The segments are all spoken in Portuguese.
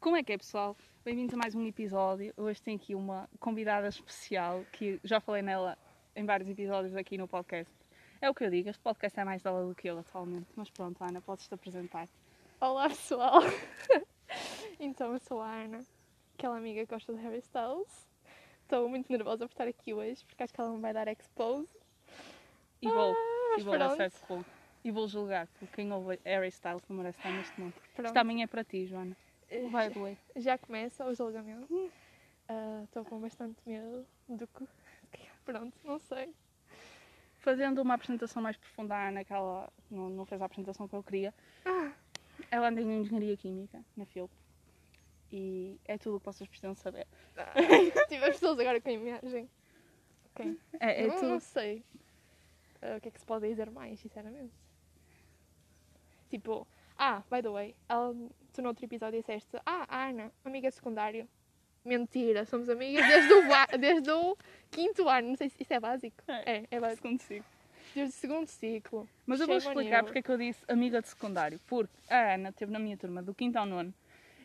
Como é que é, pessoal? Bem-vindos a mais um episódio. Hoje tem aqui uma convidada especial que já falei nela em vários episódios aqui no podcast. É o que eu digo, este podcast é mais dela do que eu atualmente. Mas pronto, Ana, podes-te apresentar. Olá pessoal! então eu sou a Ana, aquela amiga que gosta de Harry Styles. Estou muito nervosa por estar aqui hoje porque acho que ela me vai dar expose. E vou, Ah, e vou dar pronto. certo fogo. E vou julgar, porque quem ouve Harry Styles não merece estar neste mundo. Pronto. Isto também é para ti, Joana. Vai doer. Já começa o julgamento. Ah, Estou com bastante medo do que. Pronto, não sei. Fazendo uma apresentação mais profunda à Ana, que ela não, não fez a apresentação que eu queria. Ah, Ela anda em Engenharia Química, na FILP. E é tudo o que vocês precisam saber. tipo, as pessoas agora com a imagem. Ok. É, é não, tudo. não sei ah, o que é que se pode dizer mais, sinceramente. Tipo, ah, by the way, ela, tu no outro episódio disseste, ah, Ana, amiga de secundário. Mentira, somos amigas desde o, desde o quinto ano. Não sei se isso é básico. É, é básico. Segundo ciclo. Desde o segundo ciclo. Mas eu vou explicar porque é que eu disse amiga de secundário. Porque a Ana esteve na minha turma do quinto ao nono.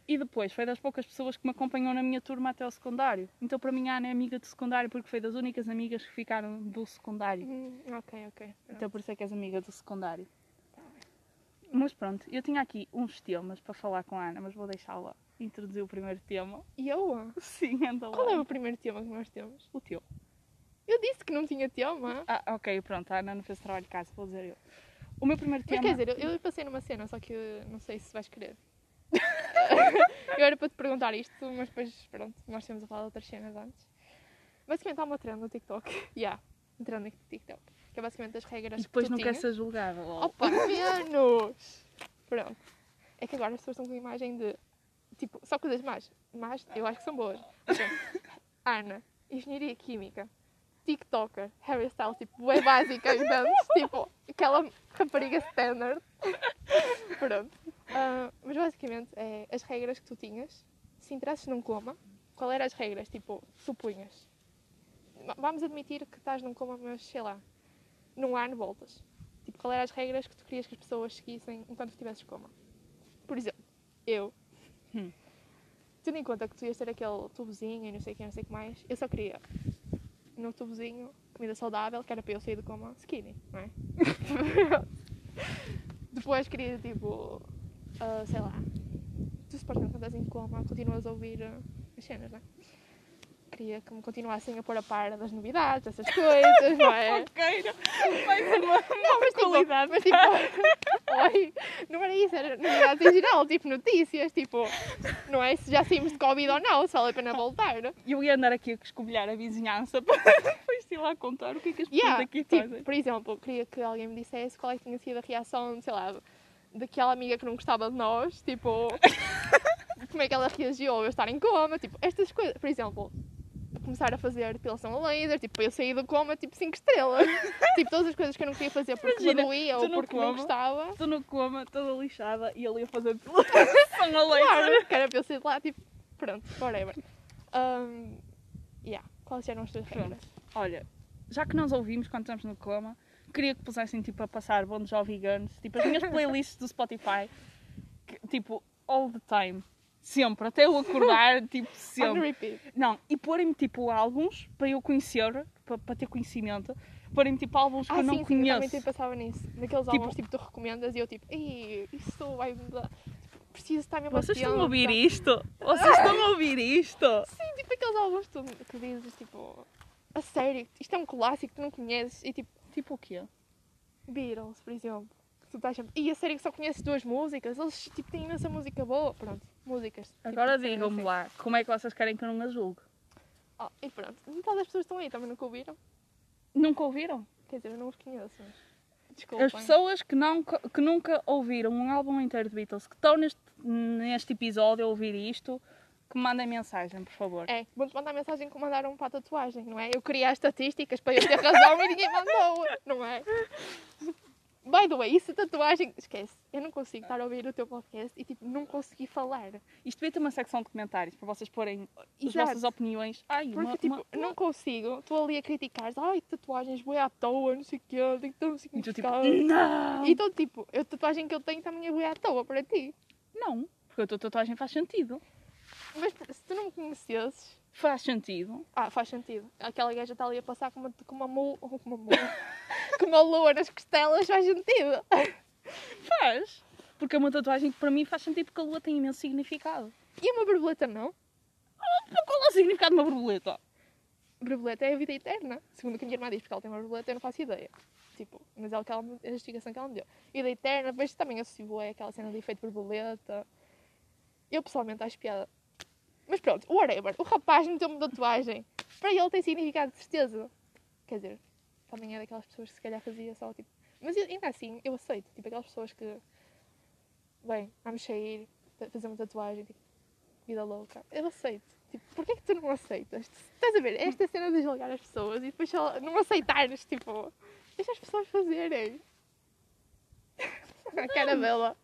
E depois foi das poucas pessoas que me acompanhou na minha turma até o secundário. Então para mim a Ana é amiga de secundário porque foi das únicas amigas que ficaram do secundário. Hum, ok, ok. Então por isso é que és amiga do secundário. Mas pronto, eu tinha aqui uns temas para falar com a Ana, mas vou deixá-la introduzir o primeiro tema. E eu? Sim, anda lá. Qual é o primeiro tema que nós temos? o teu? Eu disse que não tinha tema. Ah, ok, pronto, a Ana não fez trabalho de casa, vou dizer eu. O meu primeiro Mas tema... quer dizer, eu, eu passei numa cena, só que não sei se vais querer. eu era para te perguntar isto, mas depois, pronto, nós temos a falar de outras cenas antes. Basicamente há uma trend no TikTok. Yeah, uma trend no TikTok. Que é basicamente as regras E depois que tu não quer tinhas. ser julgada. lol. Opa, menos! Pronto. É que agora as pessoas estão com a imagem de. Tipo, só coisas más. Mas eu acho que são boas. Pronto. Ana, Engenharia Química, TikToker, Harry Styles, tipo, é básica, entendes? tipo, aquela rapariga standard. Pronto. Ah, mas basicamente é as regras que tu tinhas. Se entrasses num coma, qual eram as regras? Tipo, tu punhas. Va- Vamos admitir que estás num coma, mas sei lá, num ano voltas. Tipo, qual eram as regras que tu querias que as pessoas seguissem enquanto estivesses coma? Por exemplo, eu, Hum. tendo em conta que tu ias ter aquele tubozinho e não sei o que, não sei o que mais, eu só queria no tubozinho comida saudável, que era para eu sair do coma skinny, não é? Depois queria, tipo, ah, sei lá, tu supostamente quando estás em coma continuas a ouvir ah, as cenas, não é? Queria que me continuassem a pôr a par das novidades, essas coisas, não é? Fofoqueira. Mais uma, Não, mas tipo, qualidade. mas tipo, oi, não era isso, era novidades em geral, tipo notícias, tipo, não é se já saímos de Covid ou não, se vale a pena voltar. Eu ia andar aqui a escobilhar a vizinhança para depois ir lá contar o que é que as pessoas Yeah, aqui tipo, fazem. por exemplo, queria que alguém me dissesse qual é que tinha sido a reação, sei lá, daquela amiga que não gostava de nós, tipo, como é que ela reagiu ao eu estar em coma, tipo, estas coisas, por exemplo, começar a fazer depilação a laser, tipo, eu saí do coma, tipo, 5 estrelas, tipo, todas as coisas que eu não queria fazer porque me Imagina, doía tu ou porque não coma. gostava. Estou no coma, toda lixada e ali a fazer depilação a laser. Claro, que era para eu sair de lá, tipo, pronto, whatever. Um, yeah, quais eram as tuas regras? Olha, já que nós ouvimos quando estamos no coma, queria que pusessem tipo a passar Bon Jovi Guns, tipo as minhas playlists do Spotify, que, tipo all the time, sempre, até eu acordar, tipo sempre. Não, e porem-me tipo álbuns para eu conhecer, para, para ter conhecimento, porem-me tipo álbuns que Ah, eu não sim, sim, eu também conheço. tipo, nisso. Naqueles Tipo- álbuns, tipo, tu recomendas e eu, tipo, Ei, isso vai me dar. Tipo, preciso estar mesmo Vocês estão a atenta." ouvir isto? Vocês estão a ouvir isto? Sim, tipo, aqueles álbuns tu, que dizes, tipo, a sério, isto é um clássico que tu não conheces. E tipo, Tipo o quê? Beatles, por exemplo. que Tu estás sempre. E a sério que só conheces duas músicas. Eles, tipo, têm imensa música boa. Pronto, músicas. tipo, Agora cenas digam-me assim. lá, como é que vocês querem que eu não a julgue? Oh, e pronto, metade das pessoas estão aí, também nunca ouviram. Nunca ouviram? Quer dizer, eu não os conheço, mas. Desculpa. As pessoas que, não, que nunca ouviram um álbum inteiro de Beatles, que estão neste, neste episódio a ouvir isto, que mandem mensagem, por favor. É, vou-te mandar mensagem que mandaram para a tatuagem, não é? Eu queria as estatísticas para eu ter razão e ninguém mandou, não é? By the way, isso tatuagem. Esquece, eu não consigo estar a ouvir o teu podcast e tipo, não consegui falar. Isto devia ter uma secção de comentários para vocês porem as Exato. vossas opiniões. Ai, Porque uma, tipo, uma- não consigo, estou ali a criticar, ai, tatuagens boé à toa, não sei o quê, tem tão E tu tipo, significado. não! Então, tipo, a tatuagem que eu tenho também é boé à toa para ti. Não, porque a tua tatuagem faz sentido. Mas se tu não me conhecesses, Faz sentido. ah, faz sentido. Aquela gaja está ali a passar com uma, com uma, mu- com uma, com uma lua nas costelas, faz sentido. Faz. Porque é uma tatuagem que para mim faz sentido porque a lua tem imenso significado. E uma borboleta não? Qual é o significado de uma borboleta? Borboleta é a vida eterna. Segundo o que a minha irmã diz, porque ela tem uma borboleta, eu não faço ideia. Tipo, mas é o que ela, me- a justificação que ela me deu. Vida eterna, depois também associo é aquela cena de efeito borboleta. Eu pessoalmente acho piada. Mas pronto, whatever. O rapaz meteu-me tatuagem. Para ele tem significado de certeza. Quer dizer, também é daquelas pessoas que se calhar fazia só tipo. Mas ainda assim, eu aceito. Tipo, aquelas pessoas que. Bem, vamos sair, fa- fazer uma tatuagem, tipo, vida louca. Eu aceito. Tipo, porquê é que tu não aceitas? Estás a ver? Esta cena de julgar as pessoas e depois não aceitares, tipo, deixa as pessoas fazerem. A cara dela,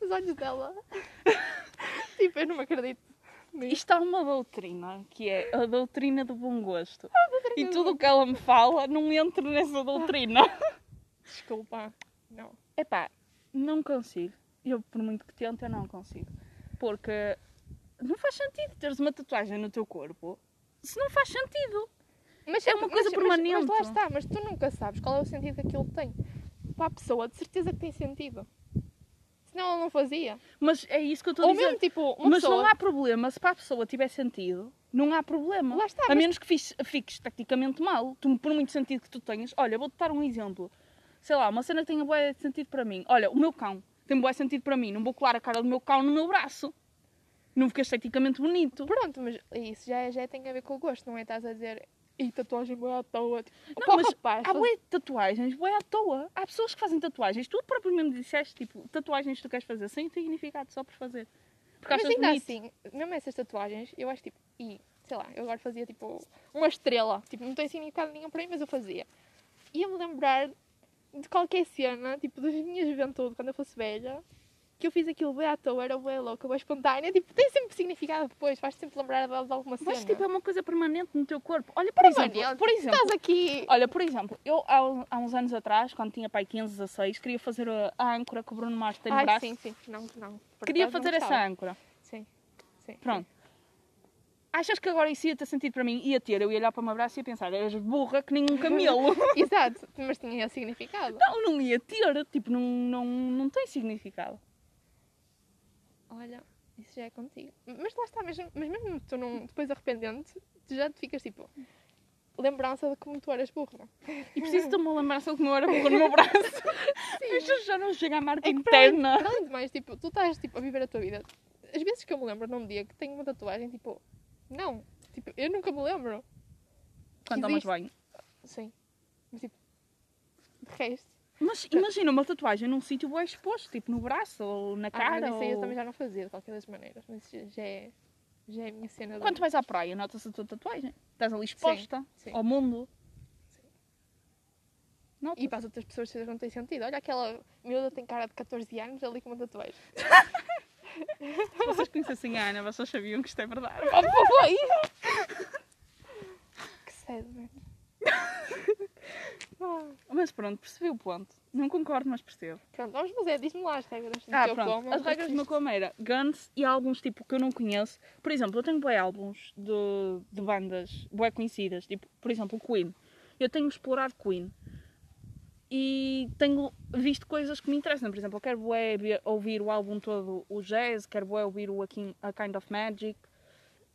os olhos dela. tipo, eu não me acredito. Isto há uma doutrina, que é a doutrina do bom gosto. E do tudo o que ela me fala não entra nessa doutrina. Desculpa. Não. Epá, não consigo. Eu, por muito que tente, eu não consigo. Porque não faz sentido teres uma tatuagem no teu corpo se não faz sentido. Mas É uma coisa mas, permanente. Mas, mas lá está, mas tu nunca sabes qual é o sentido que aquilo tem. Para a pessoa, de certeza que tem sentido. Senão ela não fazia. Mas é isso que eu estou a Ou dizer. mesmo tipo, uma Mas pessoa. não há problema, se para a pessoa tiver sentido, não há problema. Lá está, a mas- menos que fiques, fiques tecnicamente mal. Tu, por muito sentido que tu tenhas. Olha, vou-te dar um exemplo. Sei lá, uma cena que tenha de sentido para mim. Olha, o meu cão tem de sentido para mim. Não vou colar a cara do meu cão no meu braço. Não fica esteticamente bonito. Pronto, mas isso já, já tem a ver com o gosto, não é? Estás a dizer, e tatuagem boa à toa. Tipo, Não, mas rapaz, Há de tatuagens, bué à toa. Há pessoas que fazem tatuagens. Tu próprio mesmo disseste, tipo, tatuagens que tu queres fazer sem significado, só por fazer. Porque Mas achas ainda bonito. assim, mesmo essas tatuagens, eu acho tipo, e sei lá, eu agora fazia tipo uma estrela. Tipo, não tem significado nenhum para mim, mas eu fazia. Ia-me lembrar de qualquer cena, tipo, da minha juventude, quando eu fosse velha, que eu fiz aquilo bem à toa, era bem louca, bem espontânea. Tipo, tem sempre significado depois, faz sempre lembrar de alguma cena. Mas tipo, é uma coisa permanente no teu corpo. Olha, por exemplo, por exemplo, Estás aqui. Olha, por exemplo, eu há, há uns anos atrás, quando tinha pai 15, 16, queria fazer a, a âncora que o Bruno Mars tem no Ai, braço. sim, sim. Não, não. Queria acaso não fazer essa âncora. Sim, sim. Pronto. Achas que agora isso ia ter sentido para mim? Ia ter. Eu ia olhar para o meu braço e ia pensar, és burra que nem um camelo. Exato, mas tinha significado. não, não ia ter. Tipo, não, não, não tem significado. Olha, isso já é contigo. Mas lá está, mesmo, mas mesmo tu não, depois arrependente, tu já te ficas tipo. Lembrança de como tu eras burra. E preciso de uma lembrança de que não era burra no meu braço. Isto já não chega à marca É interna. para além de mais, tipo, tu estás tipo, a viver a tua vida. Às vezes que eu me lembro num dia que tenho uma tatuagem, tipo, não. Tipo, eu nunca me lembro. Quando tomas banho. Sim. Mas tipo, de resto. Mas imagina uma tatuagem num sítio bem exposto, tipo no braço ou na Ah, cara. mas isso aí eu também já não fazia, de qualquer das maneiras. Mas já é, já é a minha cena. Quando vais à praia, notas a tua tatuagem. Estás ali exposta sim. ao mundo. Sim. E para as outras pessoas não tem sentido. Olha, aquela miúda tem cara de 14 anos ali com uma tatuagem. Se vocês conhecessem a Ana, vocês sabiam que isto é verdade. Oh, foi! que sad, mano. Mas pronto, percebi o ponto. Não concordo, mas percebo. Pronto, vamos fazer. Diz-me lá as regras do Ah, teu pronto. como. As regras do meu Guns e álbuns tipo que eu não conheço. Por exemplo, eu tenho bué álbuns de, de bandas bué conhecidas. Tipo, por exemplo, o Queen. Eu tenho explorado Queen. E tenho visto coisas que me interessam. Por exemplo, eu quero bué ouvir o álbum todo, o jazz. Quero bué ouvir o A Kind of Magic.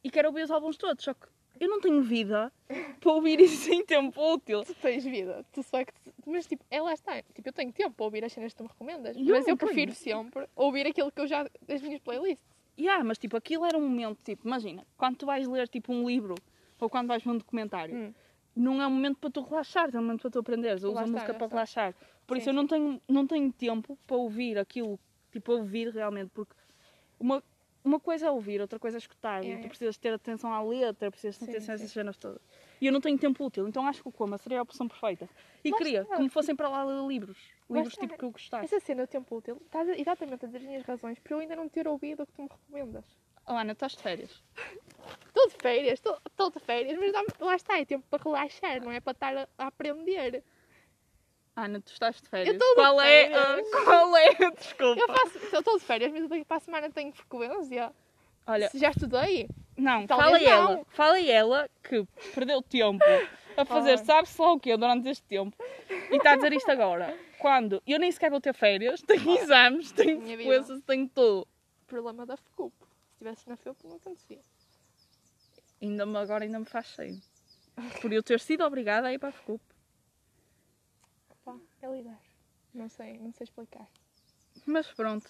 E quero ouvir os álbuns todos. Só que eu não tenho vida para ouvir isso em tempo útil. Tu tens vida. Tu só é que. Mas tipo, é lá está. Tipo, eu tenho tempo para ouvir as cenas que tu me recomendas. Eu mas eu tenho. prefiro sempre ouvir aquilo que eu já. das minhas playlists. Yeah, mas tipo, aquilo era um momento, tipo, imagina, quando tu vais ler tipo um livro ou quando vais ver um documentário, Hum. não é um momento para tu relaxares, é um momento para tu aprenderes. Eu uso a música para está. relaxar. Por Sim, isso eu não tenho, não tenho tempo para ouvir aquilo, tipo, ouvir realmente, porque uma, uma coisa é ouvir, outra coisa é escutar. É, E é. tu precisas ter atenção à letra, precisas ter Sim, atenção a essas cenas todas. E eu não tenho tempo útil, então acho que o Coma seria a opção perfeita. E Lá queria que me fossem para lá ler livros. Livros está. tipo que eu gostasse. Essa cena do tempo útil, estás exatamente a dizer as minhas razões para eu ainda não ter ouvido o que tu me recomendas. Oh, Ana, estás de férias. Estou de férias, estou- de férias, mas lá está, é tempo para relaxar, não é para estar a aprender. Ana, tu estás de férias. estou de qual, É, férias. a- qual é a desculpa? Eu faço, eu estou de férias, mas eu tenho- para a semana tenho frequência. Olha, Se já estudei, não, talvez fala não. ela. Fala ela que perdeu tempo a fazer sabe-se lá o quê durante este tempo. E está a dizer isto agora. Quando eu nem sequer vou ter férias, tenho exames, tenho Minha vida. sequências, tenho tudo. problema da FCUP. Se estivesse na FEUP, não acontecia. Ainda me, agora ainda me faz cheio. Por eu ter sido obrigada a ir para a FCUP. É lidar. Não sei, não sei explicar. Mas pronto.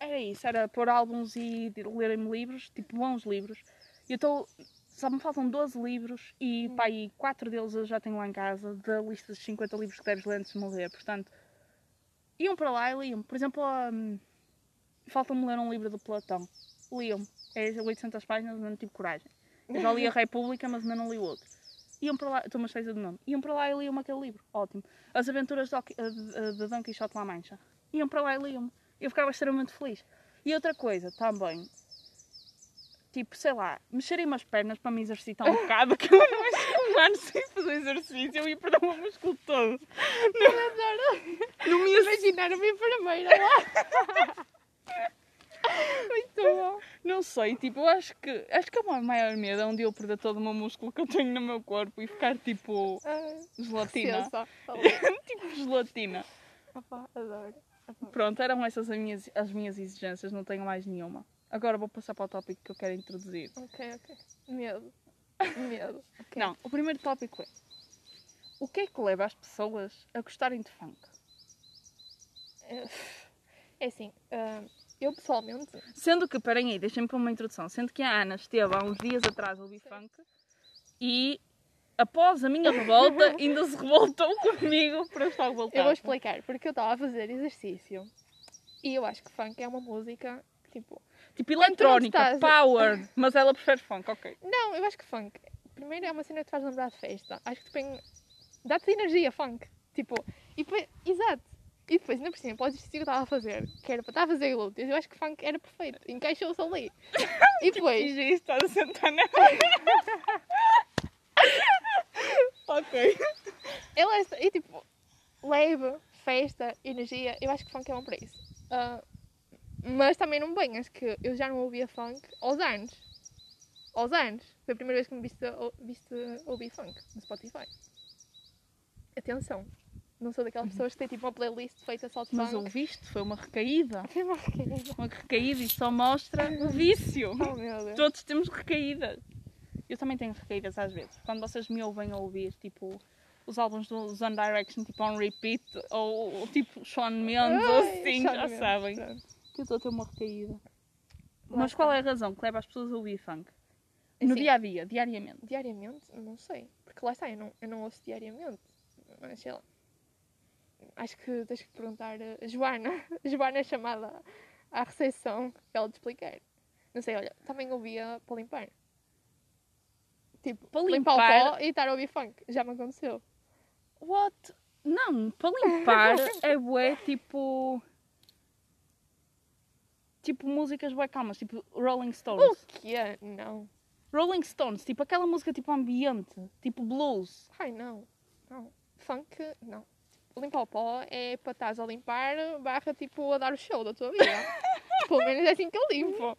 Era isso, era pôr álbuns e de- lerem-me livros, tipo bons livros. Eu estou. Só me faltam 12 livros e Hum. pá, aí 4 deles eu já tenho lá em casa, da lista dos 50 livros que deves ler antes de morrer. Portanto, iam para lá e liam. Por exemplo, hum, falta-me ler um livro do Platão. Liam. É 800 páginas, mas não tive coragem. Eu já li a República, mas ainda não li o outro. Iam para lá, estou-me a do nome. Iam para lá e liam aquele livro. Ótimo. As Aventuras de, Doc- de, Don Quixote La Mancha. Iam para lá e liam. Eu ficava extremamente feliz. E outra coisa também, tipo, sei lá, mexerem umas pernas para me exercitar um bocado, que eu não acho um ano sem fazer exercício, eu ia perder o meu músculo todo. Não me ia Imaginar uma enfermeira lá. Muito bom. Não sei, tipo, eu acho que acho que é o meu maior medo é um dia eu perder todo o meu músculo que eu tenho no meu corpo e ficar tipo gelatina. tipo gelatina. Opa, adoro. adoro. Pronto, eram essas as minhas, as minhas exigências, não tenho mais nenhuma. Agora vou passar para o tópico que eu quero introduzir. Ok, ok. Medo. Medo. Ok. Não, o primeiro tópico é o que é que leva as pessoas a gostarem de funk? É assim, ah, eu pessoalmente. Sendo que, parem aí, deixem-me para uma introdução. Sendo que a Ana esteve há uns dias atrás a ouvir funk e após a minha revolta ainda se revoltou comigo para estar revoltada. Eu vou explicar, porque eu estava a fazer exercício e eu acho que funk é uma música tipo. Tipo eletrónica, estás- power, mas ela prefere funk, ok. Não, eu acho que funk, primeiro é uma cena que te faz lembrar de festa. Acho que põe. dá-te energia, funk. Tipo, e depois. Exato. E depois, ainda por cima, para o exercício que eu estava a fazer, que era para estar a fazer glúteos, eu acho que funk era perfeito. Encaixou-se ali. E depois. E estás a sentar na. ok. Ela é, e tipo, leve, festa, energia, eu acho que funk é bom para isso. Ah, mas também não venhas que eu já não ouvia funk aos anos. Aos anos. Foi a primeira vez que me viste, viste ouvir funk no Spotify. Atenção. Não sou daquelas pessoas que têm tipo uma playlist feita só de Mas funk. ouviste, foi uma recaída. Foi uma recaída. Uma recaída e só mostra o vício. Oh meu Deus. Todos temos recaídas. Eu também tenho recaídas às vezes. Quando vocês me ouvem a ouvir, tipo, os álbuns dos One Direction, tipo, on repeat, ou, ou, tipo, Shawn Mendes, ou assim, Shawn já Mendes, sabem. pronto. Que eu estou a ter uma recaída. Lá Mas está. qual é a razão que leva as pessoas a ouvir funk? No Assim, dia a dia, diariamente. Diariamente? Não sei. Porque lá está, eu não, eu não ouço diariamente. Mas sei lá. Acho que tens que perguntar a Joana. A Joana é chamada à recepção para ela te explicar. Não sei, olha, também ouvia para limpar. Tipo, Para limpar, limpar? o pó e estar a ouvir funk. Já me aconteceu. What? Não, para limpar é bué, tipo... Tipo músicas bué calmas, tipo Rolling Stones. O que é? Não. Rolling Stones, tipo aquela música tipo ambiente, tipo blues. Ai, não. Não. Funk, não. Limpar o pó é para estás a limpar barra tipo a dar o show da tua vida. Pelo menos é assim que eu limpo.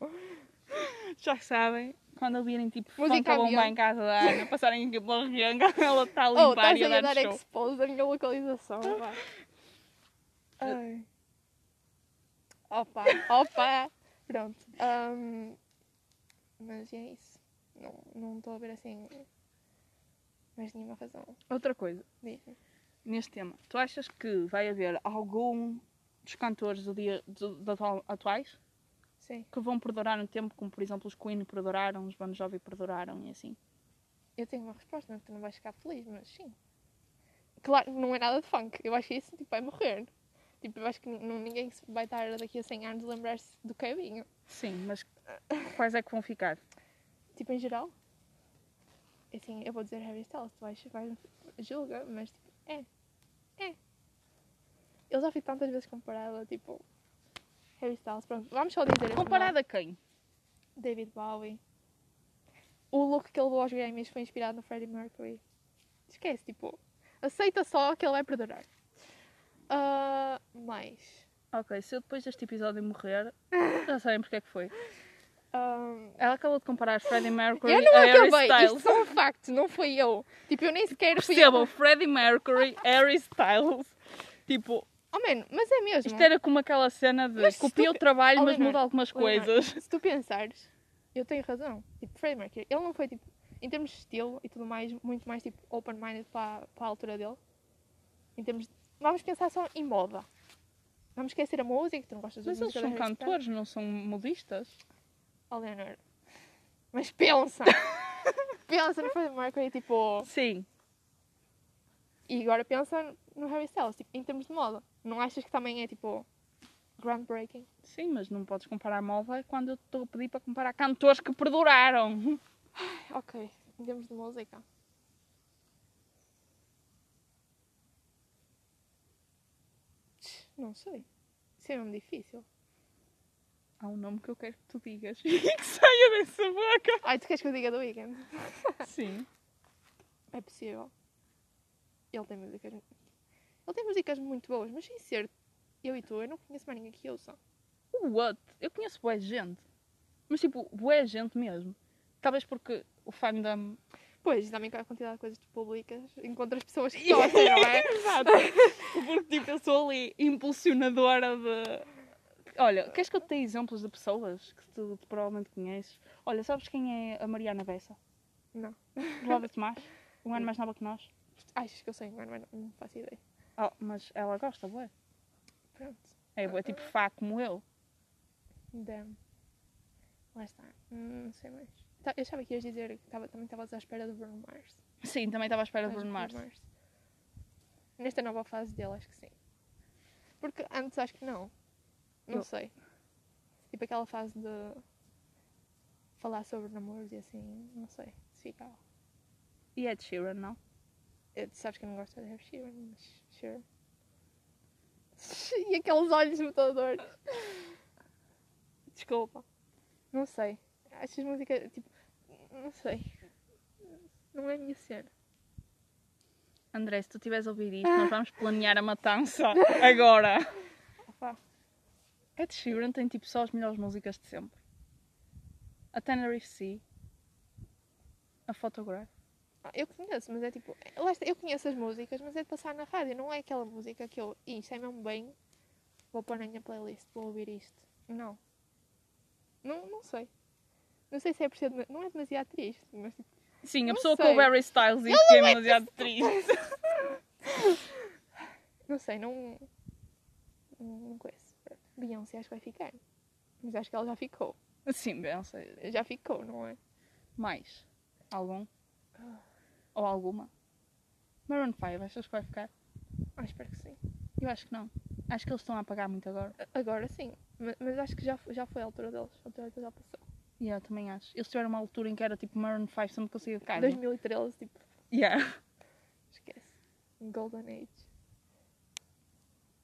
Já sabem, quando ouvirem tipo Música funk a bombar ambiente. em casa da Ana, passarem aqui pela região, ela está a Oh, limpar estás e a a dar dar show. expose da minha localização, vá. Ai. Opa, opa. Pronto. Ahm, mas é isso. Não não estou a ver assim mais nenhuma razão. Outra coisa, Diz-me. Neste tema, tu achas que vai haver algum dos cantores do dia, do, atuais Sim. que vão perdurar no tempo, como por exemplo os Queen perduraram, os Bon Jovi perduraram e assim? Eu tenho uma resposta, mas tu não vais ficar feliz, mas sim. Claro, não é nada de funk. Eu acho que isso tipo, vai morrer. Tipo, eu acho que não, ninguém vai estar daqui a 100 anos a lembrar-se do Kevin. Sim, mas quais é que vão ficar? Tipo, em geral. Assim, eu vou dizer Harry Styles, tu vais, vais julga, mas tipo, é. É. Eu já fui tantas vezes comparada, tipo, Harry Styles, pronto. Vamos só dizer este Comparado a quem? David Bowie. O look que ele levou aos Grammys foi inspirado no Freddie Mercury. Esquece, tipo, aceita só que ele vai perdurar. Ah, mais. Ok, se eu depois deste episódio morrer, já sabem porque é que foi. Ahm, Ela acabou de comparar Freddie Mercury eu não a Harry acabei, Styles. isto são factos, não fui eu. Tipo, eu nem sequer fui Percebam, eu. Freddie Mercury, Harry Styles. Tipo, Oh, man, mas é mesmo. isto era como aquela cena de Mas se copia tu- o trabalho, Oh, mas muda algumas Leonor, coisas. Se tu pensares, eu tenho razão. Tipo, Freddie Mercury, ele não foi tipo, em termos de estilo e tudo mais, muito mais tipo open-minded para, para a altura dele. Em termos de... Vamos pensar só em moda. Vamos esquecer a música, tu não gostas da Mas eles música são Harry Styles. cantores, não são modistas. Oh, Leonor. Mas pensa! pensa no Freddie Mercury, tipo... Sim. E agora pensa no Harry Styles, tipo, em termos de moda. Não achas que também é, tipo, groundbreaking? Sim, mas não podes comparar moda quando eu estou a pedir para comparar cantores que perduraram. Ok, em termos de música. Não sei. Isso é mesmo difícil. Há um nome que eu quero que tu digas e que saia dessa boca. Ai, tu queres que eu diga do Weekend? Sim. É possível. Ele tem músicas. Ele tem músicas muito boas, mas sem ser eu e tu, eu não conheço mais ninguém que ouça. What? Eu conheço boa gente. Mas tipo, boa gente mesmo. Talvez porque o fandom. Pois, também com a quantidade de coisas que tu publicas, encontras pessoas que gostam, não é? Exato. Porque tipo, eu sou ali impulsionadora de. Olha, queres que eu te dê exemplos de pessoas que tu, provavelmente conheces? Olha, sabes quem é a Mariana Bessa? Não. Prova Tomás? Um ano mais nova que nós. Achas que eu sei, mas não, não faço ideia. Oh, mas ela gosta, bué. Pronto. É bué, tipo fá como eu. Damn. Lá está. Hum, Não sei mais. Tá, Eu achava que ias dizer que tava, também estavas à espera do Bruno Mars. Sim, também estava à espera Mas Bruno Mars. Nesta nova fase dele, acho que sim. Porque antes acho que não. Não Eu- sei. Tipo aquela fase de falar sobre namoros e assim, não sei. Se ficava. E Ed Sheeran, não? Eu- sabes que eu não gosto de Harry Sheeran, mas sure. E aqueles olhos metadores. Desculpa. Não sei. Estas músicas, tipo, não sei. Não é a minha cena. André, se tu estiveres a ouvir isto, nós vamos planear a matança agora. Opa. Ed Sheeran tem tipo só as melhores músicas de sempre. A Tenerife Sea. A Photograph. Ah, Eu conheço, mas é tipo. Eu conheço as músicas, mas é de passar na rádio. Não é aquela música que eu. "Ih, Isto é mesmo bem. Vou pôr na minha playlist, vou ouvir isto. Não. Não, não sei. Não sei se é por ser. Não é demasiado triste, mas tipo. Sim, a pessoa sei. com o Harry Styles diz que é demasiado triste. Não sei. Não, não conheço. Beyoncé acho que vai ficar. Mas acho que ela já ficou. Sim, não sei. Já ficou, não é? Mais? Algum? Ou alguma? Maroon 5, achas que vai ficar? Ah, espero que sim. Eu acho que não. Acho que eles estão a apagar muito agora. Agora sim. Ma- Mas, acho que já, já foi a altura deles. A altura deles já passou. E eu também acho. Eles tiveram uma altura em que era tipo Maroon 5 sempre que eu saía de casa. 2013, tipo, Yeah. esquece. Golden Age.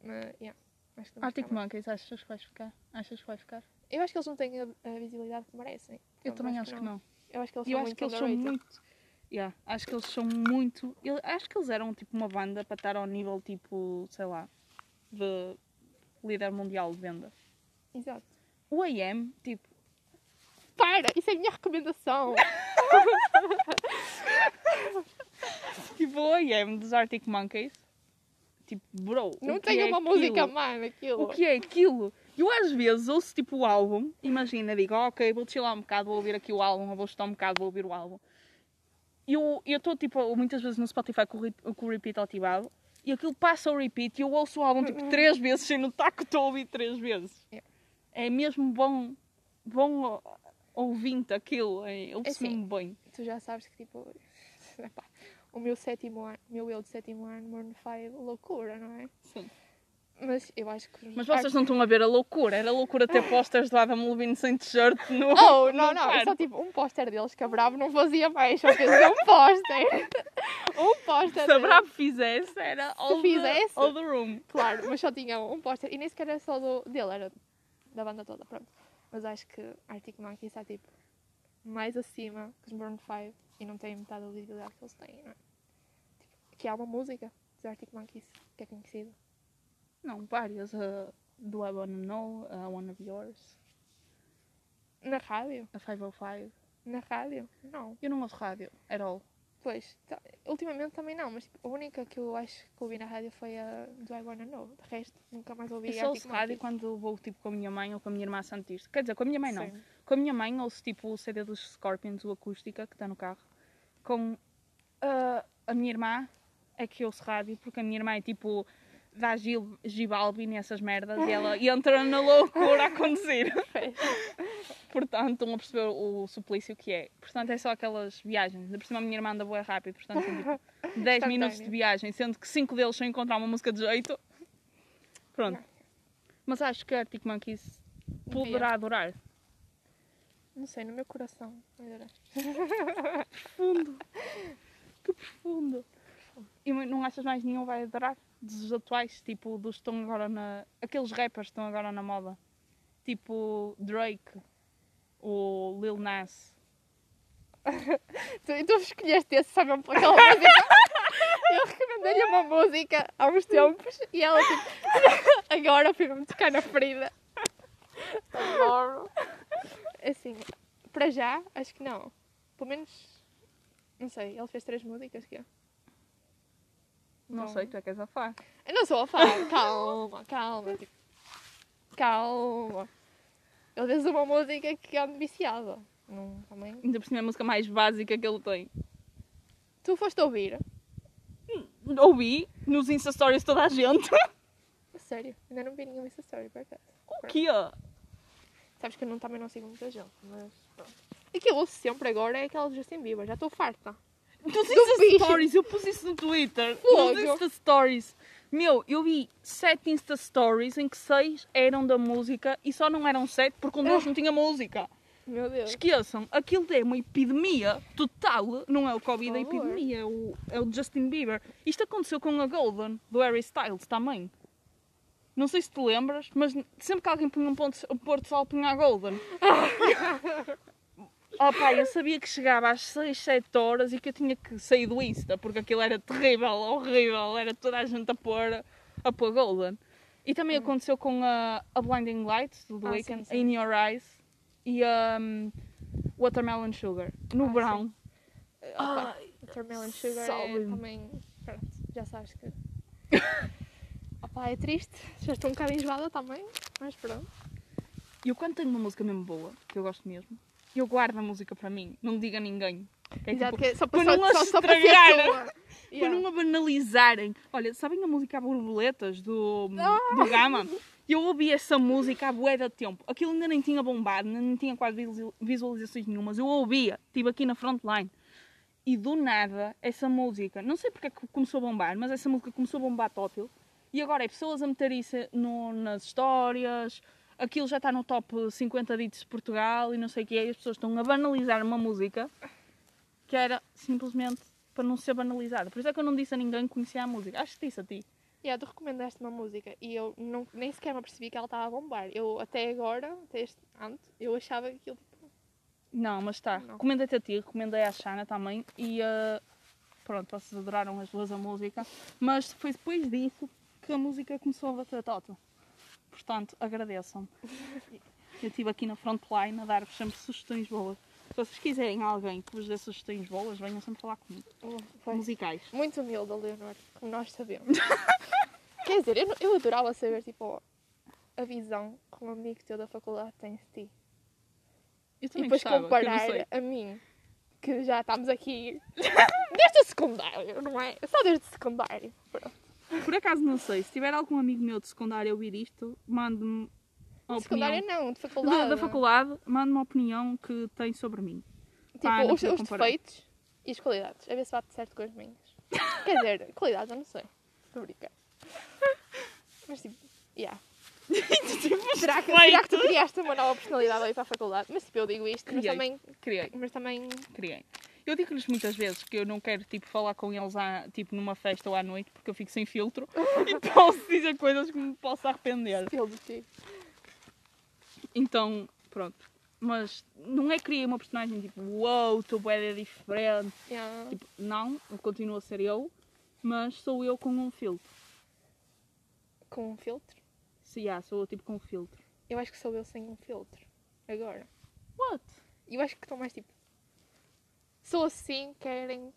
Mas, yeah. Acho que Arctic. Monkeys, achas que vais ficar? Achas que vai ficar? Eu acho que eles não têm a, a visibilidade que merecem. Eu também acho que não. Eu acho que eles Eu são acho muito que eles são muito. Yeah, acho que eles são muito. Eu acho que eles eram tipo uma banda para estar ao nível tipo, sei lá, de líder mundial de venda. Exato. O AM, tipo, Para! Isso é a minha recomendação! tipo o AM dos Arctic Monkeys, tipo, bro, não tenho é uma aquilo? música má naquilo. O que é aquilo? Eu às vezes ouço tipo o álbum, imagina, digo, ok, vou chilar um bocado, vou ouvir aqui o álbum, ou vou estar um bocado, vou ouvir o álbum. E eu estou tipo, muitas vezes no Spotify com o, com o repeat ativado, e aquilo passa o repeat e eu ouço o álbum tipo três vezes sem notar que estou a ouvir três vezes. Yeah. É mesmo bom, bom ouvinte aquilo, é, ouço assim, mesmo bem. Tu já sabes que tipo. o meu sétimo ano, meu eu de sétimo ano, Morn 5, loucura, não é? Sim. Mas eu acho que. Mas vocês não estão a ver a loucura, era loucura ter posters do Adam Levine sem t-shirt no. Oh, não, no não, é só tipo um póster deles que a Bravo não fazia mais, só fez um póster. um póster. Se a. Bravo fizesse, era all, fizesse? The, all the room. Claro, mas só tinha um póster. E nem sequer era só do, dele, era da banda toda, pronto. Mas acho que Arctic Monkeys está tipo mais acima que os Burn 5 e não tem metade da visibilidade que eles têm, não é? Que há uma música dos Arctic Monkeys que é conhecida. Não, várias. Uh, do I Wanna Know, uh, One of Yours. Na rádio? A 505. Na rádio? Não. Eu não ouço rádio, at all. Pois, ultimamente também não, mas tipo, a única que eu acho que ouvi na rádio foi a do I Wanna Know. De resto, nunca mais ouvi Eu só ouço rádio quando vou tipo com a minha mãe ou com a minha irmã a Santista. Quer dizer, com a minha mãe não. Sim. Com a minha mãe ouço tipo o CD dos Scorpions, o acústica, que está no carro. Com ah, a minha irmã é que ouço rádio, porque a minha irmã é tipo dá Gil, Gibalbi nessas merdas e ela entra na loucura a conduzir. Portanto, estão a perceber o suplício que é. Portanto, é só aquelas viagens. Ainda por cima a minha irmã anda boa rápido, portanto, são tipo 10 minutos de viagem, sendo que 5 deles são encontrar uma música de jeito. Pronto. Mas acho que Arctic Monkeys poderá adorar. Não sei, no meu coração. adorar. Profundo. Que profundo. E não achas mais nenhum vai adorar? Dos atuais, tipo, dos que estão agora na. Aqueles rappers que estão agora na moda. Tipo Drake, o Lil Nas. Tu, tu escolheste esse por aquela música. Eu recomendei-lhe uma música há uns tempos e ela tipo. Agora fui-me tocar na ferida. Adoro. Assim, para já, acho que não. Pelo menos. Não sei, ele fez três músicas que é. Não Então- sei, tu é que és a. Eu não sou a fã, calma, calma. Tipo, calma. Ele fez uma música que ando viciada. Não, também. Ainda por cima é a música mais básica que ele tem. Tu foste ouvir? Ouvi nos Insta Stories toda a gente. Sério, ainda não vi nenhum Insta Story por acaso. O quê? Sabes que eu não, também não sigo muita gente, mas pronto. E que eu ouço sempre agora é aquela Justin Bieber, já estou farta. Bicho. Insta Stories, eu pus isso no Twitter. Nos Insta Stories. Meu, eu vi sete Insta Stories em que seis eram da música e só não eram sete porque um deles não tinha música. Meu Deus. Esqueçam, aquilo é uma epidemia total, não é o Covid, é a epidemia, é o, é o Justin Bieber. Isto aconteceu com a Golden, do Harry Styles também. Não sei se te lembras, mas sempre que alguém punha um ponto, o Porto Sol punha a Golden. Oh pá, eu sabia que chegava às 6, 7 horas e que eu tinha que sair do Insta, porque aquilo era terrível, horrível, era toda a gente a pôr, a pôr Golden. E também aconteceu com a, a Blinding Lights, do The Ah, Weeknd, sim, sim. In Your Eyes e um, Watermelon Sugar, no Ah, Brown. Opa, Watermelon Sugar é também. Pronto, já sabes que. Opa, é triste. Já estou um bocado enjoada também, mas pronto. E eu quando tenho uma música mesmo boa, que eu gosto mesmo, eu guardo a música para mim, não digo a ninguém. É Exato, tipo, é só para para não só, só para estragar. tua. para Yeah. não a banalizarem. Olha, sabem a música a borboletas do, Ah! do Gama? Eu ouvi essa música há bué de tempo. Aquilo ainda nem tinha bombado, ainda nem tinha quase visu- visualizações nenhumas. Eu ouvia, estive aqui na frontline. E do nada, essa música, não sei porque é começou a bombar, mas essa música começou a bombar tótil. E agora é pessoas a meter isso no- nas histórias, aquilo já está no top 50 ditos de Portugal e não sei o que é, e as pessoas estão a banalizar uma música que era simplesmente para não ser banalizada. Por isso é que eu não disse a ninguém que conhecia a música. Acho que disse a ti. Yeah, tu recomendaste uma música e eu não, nem sequer me apercebi que ela estava a bombar. Eu até agora, até este ano, eu achava que aquilo tipo. Não, mas está. Recomendei-te a ti, recomendei à Xana também e eh, pronto, vocês adoraram as duas a música, mas foi depois disso que a música começou a bater toto. Portanto, agradeçam. Eu estive aqui na frontline a dar-vos sempre sugestões boas. Se vocês quiserem alguém que vos dê sugestões boas, venham sempre falar comigo. foi Musicais. Muito humilde, a Leonor, como nós sabemos. Quer dizer, eu, eu adorava saber tipo, a visão que um amigo teu da faculdade tem de ti. Eu E também depois gostava, comparar a mim, que já estamos aqui desde o secundário, não é? Só desde o secundário. Pronto. Por acaso não sei, se tiver algum amigo meu de secundário a ouvir isto, mande-me a opinião. Secundário não, de Da, faculdade. da faculdade, mande-me uma opinião que tem sobre mim. Tipo, os, os defeitos e as qualidades. A ver se bate certo com as minhas. Quer dizer, qualidades eu não sei. Estou a brincar. Mas tipo, yeah. Será que, será que tu criaste uma nova personalidade aí para a faculdade? Mas tipo, eu digo isto, mas Criei. também, Criei, mas também criei. Eu digo-lhes muitas vezes que eu não quero tipo, falar com eles à, tipo, numa festa ou à noite porque eu fico sem filtro e posso dizer coisas que me posso arrepender. ti. Então, pronto. Mas não é criei uma personagem tipo, uou, wow, tu é diferente. Yeah. Tipo, não, eu continuo a ser eu, mas sou eu com um filtro. Com um filtro. Se yeah, sou eu tipo com um filtro. Eu acho que sou eu sem um filtro. Agora. What? Eu acho que estão mais tipo. Sou assim, querem,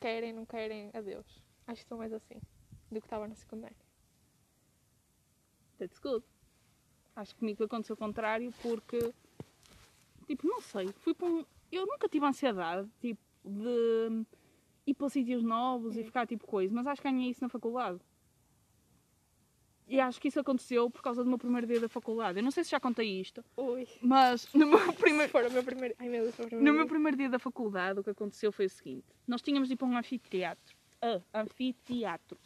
querem, não querem, adeus. Acho que estão mais assim do que estava na secundária. That's good. Acho que comigo aconteceu o contrário porque, tipo, não sei, fui para um. Eu nunca tive ansiedade, tipo, de ir para sítios novos e Hum. ficar tipo coisa, mas acho que ganhei isso na faculdade. E acho que isso aconteceu por causa do meu primeiro dia da faculdade. Eu não sei se já contei isto, Ui. mas no meu primeiro, for o meu primeiro. Ai meu Deus, foi o primeiro. no meu dia. primeiro dia da faculdade, o que aconteceu foi o seguinte: nós tínhamos de ir para um anfiteatro. Ah, anfiteatro.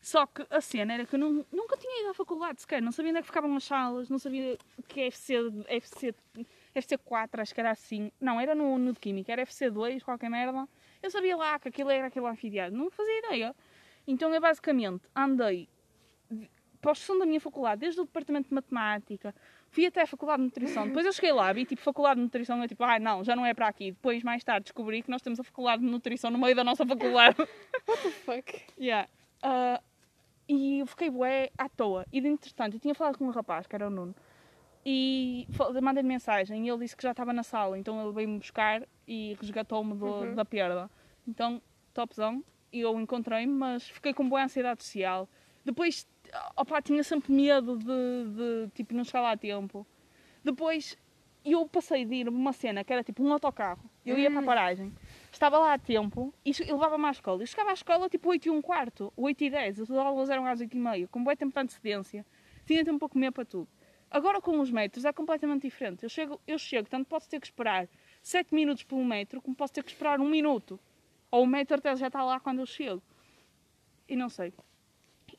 Só que a cena era que eu não- nunca tinha ido à faculdade sequer, não sabia onde é que ficavam as salas, não sabia o que é FC, FC, FC4, acho que era assim. Não, era no, no de Química, era FC2, qualquer merda. Eu sabia lá que aquilo era aquele anfiteatro, não fazia ideia. Então eu basicamente andei para o som da minha faculdade, desde o departamento de matemática, fui até a faculdade de nutrição. Depois eu cheguei lá, vi tipo faculdade de nutrição, eu tipo, ai não, já não é para aqui. Depois, mais tarde, descobri que nós temos a faculdade de nutrição no meio da nossa faculdade. What the fuck? Yeah. Ah, e eu fiquei bué à toa. E de entretanto, eu tinha falado com um rapaz, que era o Nuno, e mandei-lhe mensagem e ele disse que já estava na sala, então ele veio-me buscar e resgatou-me Uhum. da perda. Então, topzão, e eu encontrei-me, mas fiquei com boa ansiedade social. Depois, opá, tinha sempre medo de, de tipo, não chegar lá a tempo. Depois, eu passei de ir uma cena que era tipo um autocarro. Eu ia para a Hum. paragem, estava lá a tempo e levava-me à escola. Eu chegava à escola tipo 8 e um quarto, 8 e 10. As aulas eram às 8 e meia, com bom tempo de antecedência. Tinha tempo para comer para tudo. Agora com os metros é completamente diferente. Eu chego, eu chego tanto posso ter que esperar 7 minutos por um metro, como posso ter que esperar um minuto. Ou o metro até já está lá quando eu chego. E não sei.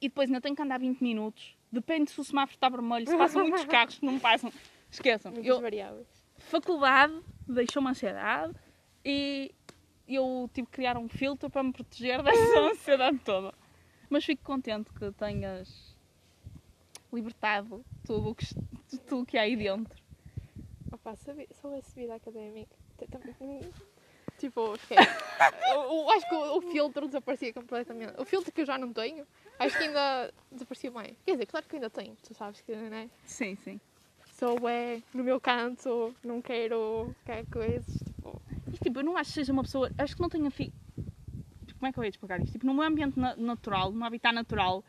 E depois ainda tenho que andar 20 minutos. Depende se o semáforo está vermelho, se passam muitos carros que não passam. Esqueçam. Muitas Eu, variáveis. faculdade deixou-me ansiedade e eu tive que criar um filtro para me proteger dessa ansiedade toda. Mas fico contente que tenhas libertado tudo o que, tudo que há aí dentro. Opa, sabe, só essa vida académica. Tipo, esquece. eu, eu acho que o, o filtro desaparecia completamente. O filtro que eu já não tenho, acho que ainda desaparecia mais. Quer dizer, claro que ainda tenho, tu sabes que, não é? Sim, sim. Sou é no meu canto, não quero qualquer coisa. Tipo, E tipo, eu não acho que seja uma pessoa. Acho que não tenha. Fi... Como é que eu ia explicar isto? Tipo, no meu ambiente na- natural, no habitat natural,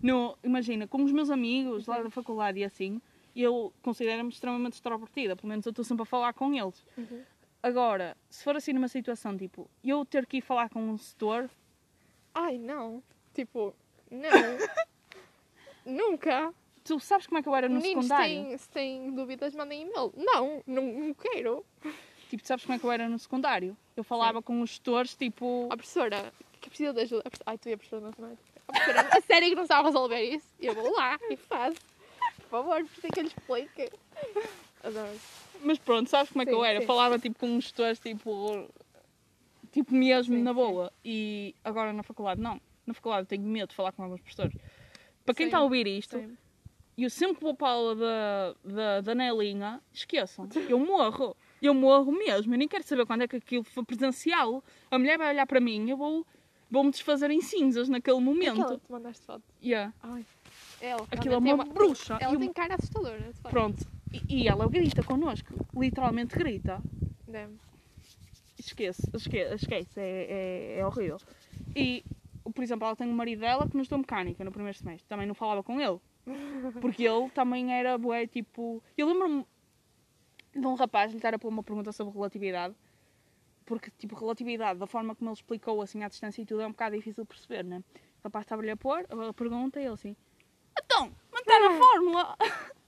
no, imagina, com os meus amigos lá da faculdade e assim, eu considero-me extremamente extrovertida. Pelo menos eu estou sempre a falar com eles. Uhum. Agora, se for assim numa situação tipo, eu ter que ir falar com um setor, ai não. Tipo, não. Nunca. tu sabes como é que eu era no Meninos, secundário? têm, se têm dúvidas, mandem e-mail. Não, não, não quero. Tipo, sabes como é que eu era no secundário? Eu falava com os setores, tipo. A professora que precisa de ajuda. Ai, tu e a professora de matemática. A professora, a sério que não sabe resolver isso? Eu vou lá e faço. Por favor, precisa que eu lhe explique. Adoro. Mas pronto, sabes como é que Sim, eu era? sim. Falava tipo com os setores, tipo. Tipo mesmo Sim, na sim. boa. E agora na faculdade, não. Na faculdade tenho medo de falar com alguns professores. Para quem está a ouvir isto, Sim. eu sempre que vou para a aula da, da, da Nelinha, esqueçam, eu morro. Eu morro mesmo. Eu nem quero saber quando é que aquilo for presencial. A mulher vai olhar para mim, eu vou, vou me desfazer em cinzas naquele momento. Aquela que tu mandaste foto. Yeah. Ai. Ela, Aquilo é uma tem bruxa. Ela E tem uma- cara assustadora. Pronto. E, e ela grita connosco. Literalmente grita. Damn. Esquece, esquece, esquece. É, é, é horrível. E, por exemplo, ela tem um marido dela que nos deu mecânica no primeiro semestre. Também não falava com ele. Porque ele também era bué, tipo... Eu lembro-me de um rapaz lhe estar a pôr uma pergunta sobre relatividade. Porque, tipo, relatividade, da forma como ele explicou, assim, à distância e tudo, é um bocado difícil de perceber, né? O rapaz estava-lhe a pôr a pergunta e ele assim... Então, manter a fórmula!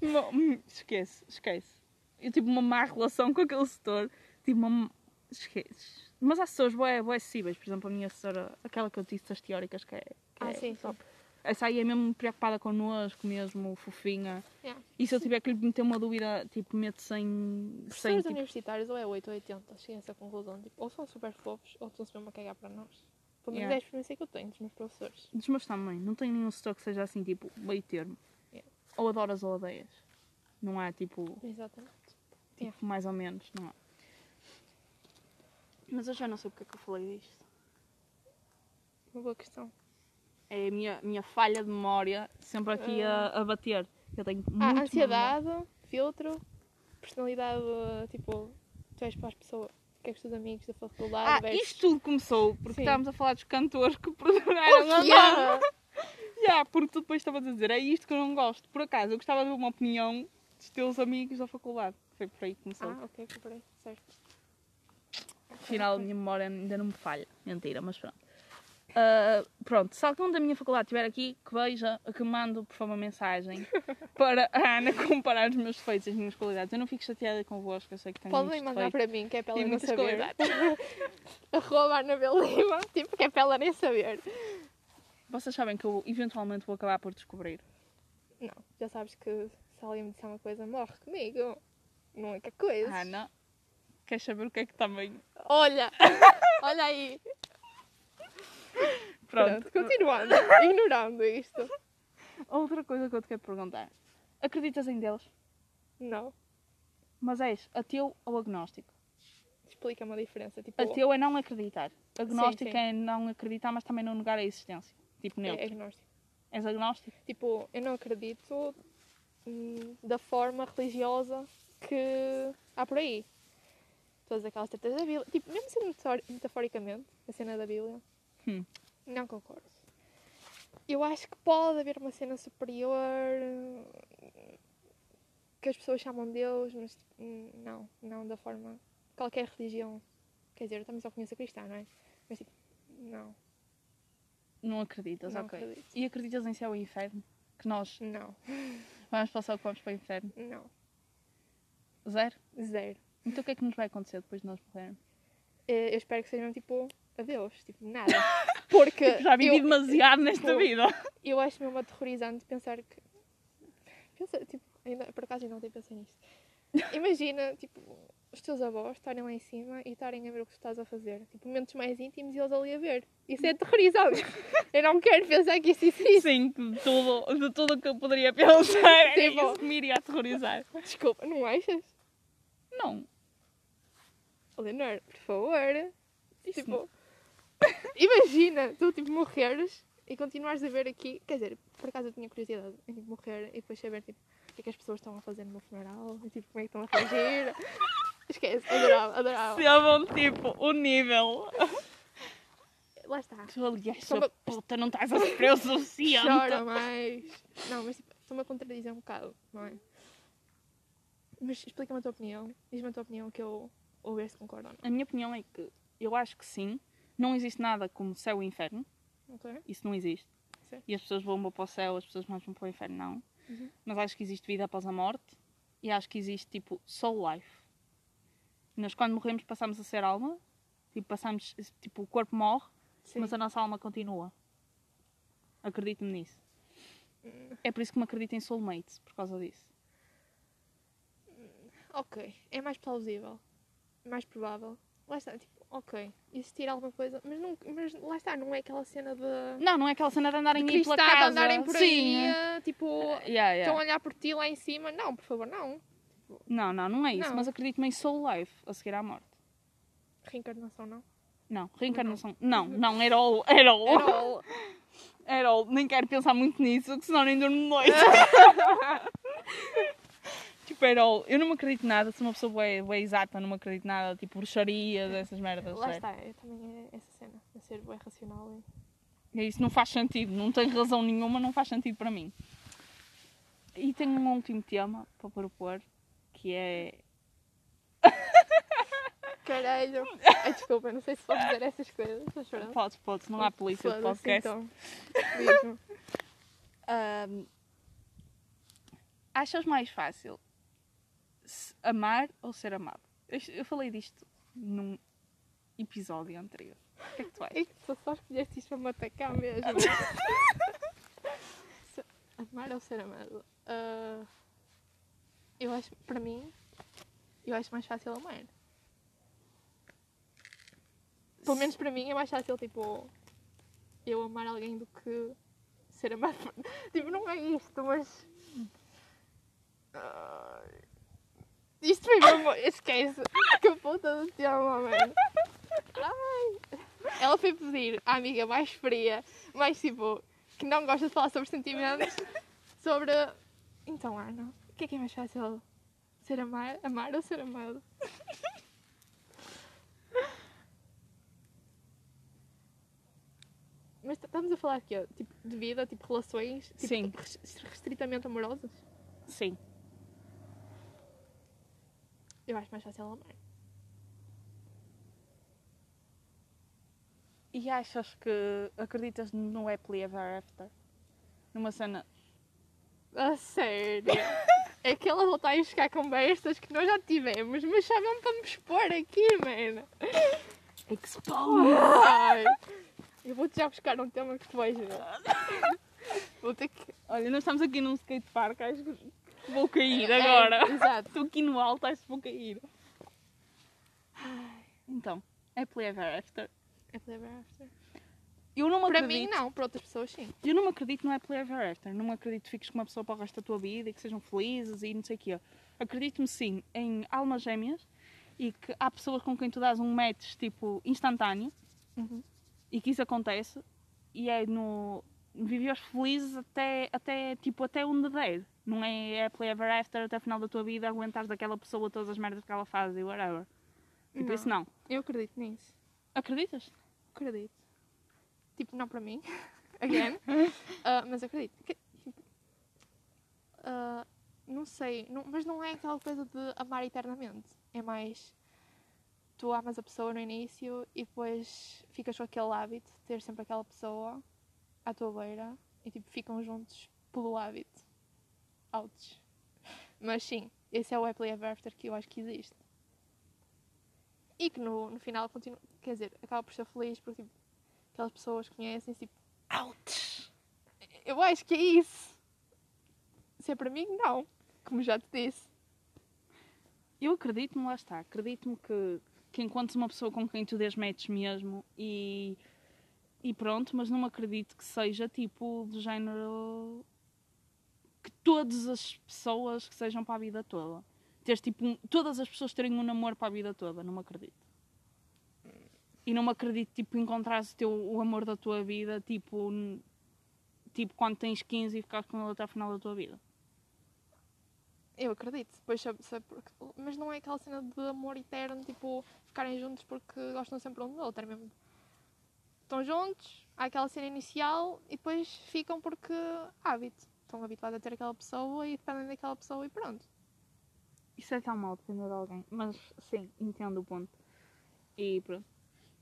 Não, hum, esquece, esquece. Eu tive uma má relação com aquele setor. Tive uma... Esquece. Mas há assessores bué, bué acessíveis. Por exemplo, a minha assessora, aquela que eu disse das teóricas, que é... que Ah, é sim, top. sim. Essa aí é mesmo preocupada connosco, mesmo, fofinha. Yeah. E se eu tiver que lhe meter uma dúvida, tipo, mete sem... sem tipo, universitários ou é 8 ou 80, cheguei a essa conclusão. Tipo, ou são super fofos ou estão-se mesmo a cagar para nós. Pelo menos Yeah. é a experiência que eu tenho dos meus professores. Dos meus também. Não tem nenhum setor que seja assim, tipo, meio termo. Yeah. Ou adoras ou odeias. Não há, tipo, Exatamente. tipo mais ou menos, não há. Mas eu já não sei porque é que eu falei disto. Uma boa questão. É a minha, minha falha de memória sempre aqui a, a bater. Eu tenho muito Ah, memória. ansiedade, filtro. personalidade, tipo, tu és para as pessoas, que é teus amigos da faculdade. Ah, versus- isto tudo começou porque Sim. estávamos a falar dos cantores que perduraram Oh, a yeah! Yeah, porque tu depois estavas a dizer, é isto que eu não gosto. Por acaso, eu gostava de uma opinião dos teus amigos da faculdade. Foi por aí que começou. Ah, ok, comprei, certo. Afinal, a minha memória ainda não me falha. Mentira, mas pronto. Ah, pronto, se algum da minha faculdade estiver aqui, que veja, que mando, por favor, uma mensagem para a Ana comparar os meus defeitos e as minhas qualidades. Eu não fico chateada convosco, eu sei que tenho Podem mandar para mim, que é para ela não saber. Arroba Anabel Lima, tipo, que é para ela nem saber. Vocês sabem que eu eventualmente vou acabar por descobrir. Não, já sabes que se alguém me disser uma coisa, morre comigo. Não é que coisa. Ana, queres saber o que é que também. Olha, olha aí. Pronto. Pronto, continuando, ignorando isto. Outra coisa que eu te quero perguntar: acreditas em Deus? Não, Mas és ateu ou agnóstico? explica-me a diferença. Tipo, Ateu é não acreditar. Agnóstico sim. é não acreditar, mas também não negar a existência. Tipo é neutro. agnóstico. És agnóstico? Tipo, eu não acredito hum, da forma religiosa que há por aí. Todas aquelas tretas da Bíblia. Tipo, mesmo sendo metafor- metaforicamente, a cena da Bíblia, Hum. não concordo. Eu acho que pode haver uma cena superior hum, que as pessoas chamam Deus, mas hum, não, não da forma. Qualquer religião. Quer dizer, eu também só conheço a cristã, não é? Mas tipo, não, Não acreditas, não ok. acredito. E acreditas em céu e inferno? Que nós Não, vamos passar o que vamos para o inferno? não. Zero? Zero. Então o que é que nos vai acontecer depois de nós morrermos? Eh, Eu espero que seja mesmo tipo adeus, tipo nada. Porque Já vivi eu, demasiado nesta tipo, vida. eu acho mesmo aterrorizante pensar que. Pensa, tipo, ainda, por acaso ainda ontem pensei nisto. Imagina, tipo, os teus avós estarem lá em cima e estarem a ver o que tu estás a fazer. Tipo, momentos mais íntimos e eles ali a ver. Isso é aterrorizante. Eu não quero pensar que isso existe. Sim, de tudo, de tudo que eu poderia pensar, era Tipo- isso que me iria aterrorizar. Desculpa, não achas? Não, Leonor, por favor. isso Tipo, imagina tu tipo morreres e continuares a ver aqui. Quer dizer, por acaso eu tinha curiosidade em tipo, morrer e depois saber tipo, o que é que as pessoas estão a fazer no meu funeral e tipo, como é que estão a reagir. Esquece, adorava, adorava. Percebam, tipo, o nível. Lá está. Tu, aliás, sua puta, não estás a sofrer o suficiente. Chora mais. Não, mas tipo, estou-me a contradizer um bocado, não é? Mas explica-me a tua opinião. Diz-me a tua opinião que eu vou ver se concordo ou A minha opinião é que eu acho que sim. Não existe nada como céu e inferno. não. Ok? Isso não existe. E as pessoas vão para o céu, as pessoas vão para o inferno, não. Uhum. Mas acho que existe vida após a morte. E acho que existe, tipo, soul life. Nós, quando morremos, passamos a ser alma. Tipo, passamos, tipo, o corpo morre, Sim. mas a nossa alma continua. Acredito-me nisso. É por isso que me acredito em soulmates, por causa disso. Ok, é mais plausível, mais provável. Lá está, tipo, ok, existir alguma coisa, mas, não, mas lá está, não é aquela cena de, Não, não é aquela cena de andarem de aí pela cristã, de casa. andarem por Sim. aí, eh, tipo, Yeah, yeah. estão a olhar por ti lá em cima. Não, por favor, não. Não, não, não é isso. Não. Mas acredito-me em soul life, a seguir à morte. Reencarnação, não. Não, reencarnação. Não, não, era all. Era all. Era all. All. Nem quero pensar muito nisso, que senão nem durmo noite. all. Eu não me acredito nada, se uma pessoa é, é exata, não me acredito nada. Tipo, bruxarias, essas merdas. Lá sério. está, eu também é essa cena, de ser bem racional. E... Isso não faz sentido, não tem razão nenhuma, não faz sentido para mim. E tenho um último tema para propor, que é. Caralho. Ai, desculpa, não sei se posso dizer essas coisas, mas pronto. Podes, podes, não há polícia de Foda-se, podcast. Então, diz-me. Ahm, achas mais fácil amar ou ser amado? Eu, eu falei disto num episódio anterior. O que é que tu achas? Tu só escolheste isto para me atacar mesmo. Amar ou ser amado? Ah, eu acho, para mim, eu acho mais fácil amar. Pelo menos para mim é mais fácil, tipo, eu amar alguém do que ser amado. Tipo, não é isto, mas. Ah, isto foi mesmo. Esquece. Que puta do tema, mano. Ai. Ela foi pedir à amiga mais fria, mais tipo, que não gosta de falar sobre sentimentos, sobre. Então, Ana, o que é que é mais fácil? Ser amar, amar ou ser amado? Mas estamos a falar aqui, tipo, de vida, tipo, relações, tipo, Sim. res- restritamente amorosas? Sim. Eu acho mais fácil amar. E achas que acreditas no happily ever after? Numa cena. A sério? é que ela voltar a ir buscar conversas que nós já tivemos, mas não para me expor aqui, mano. Expose! Eu vou-te já buscar um tema que tu vais ver. Vou ter que. Olha, nós estamos aqui num skatepark, acho que vou cair É, agora. exato. Estou aqui no alto, acho que vou cair. Então, happily ever after. É Ever After. Eu não me Para acredito. mim, não, para outras pessoas, sim. Eu não me acredito no happily ever after. Não me acredito que fiques com uma pessoa para o resto da tua vida e que sejam felizes e não sei o quê. Acredito-me sim em almas gêmeas e que há pessoas com quem tu dás um match tipo instantâneo Uhum. e que isso acontece e é no viveres felizes até, até tipo até onde der. Não é happily ever after até o final da tua vida aguentares daquela pessoa todas as merdas que ela faz e whatever. Tipo, Não. isso não. Eu acredito nisso. Acreditas? Acredito. Tipo, não para mim. Again. Ah, mas acredito. Que- tipo, ah, não sei. não- mas não é aquela coisa de amar eternamente. É mais. Tu amas a pessoa no início e depois ficas com aquele hábito de ter sempre aquela pessoa à tua beira e tipo ficam juntos pelo hábito. Ouch. Mas sim, esse é o happily ever after que eu acho que existe. E que no, no final continua, quer dizer, acaba por ser feliz porque tipo, aquelas pessoas conhecem tipo, Ouch! eu acho que é isso. Se é para mim, não. Como já te disse. Eu acredito-me, lá está. Acredito-me que, que encontres uma pessoa com quem tu dês match mesmo e, e pronto, mas não acredito que seja tipo do género que todas as pessoas que sejam para a vida toda. Teres tipo um- todas as pessoas terem um namoro para a vida toda, não me acredito. E não me acredito tipo encontrares o, teu, o amor da tua vida tipo, tipo quando tens 15 e ficares com ele até ao final da tua vida. Eu acredito. Porque- mas não é aquela cena de amor eterno, tipo, ficarem juntos porque gostam sempre um do outro. É mesmo. Estão juntos, há aquela cena inicial e depois ficam porque hábito. Estão habituados a ter aquela pessoa e dependem daquela pessoa e pronto. Isso é tão mal depender de alguém. Mas sim, entendo o ponto. E pronto.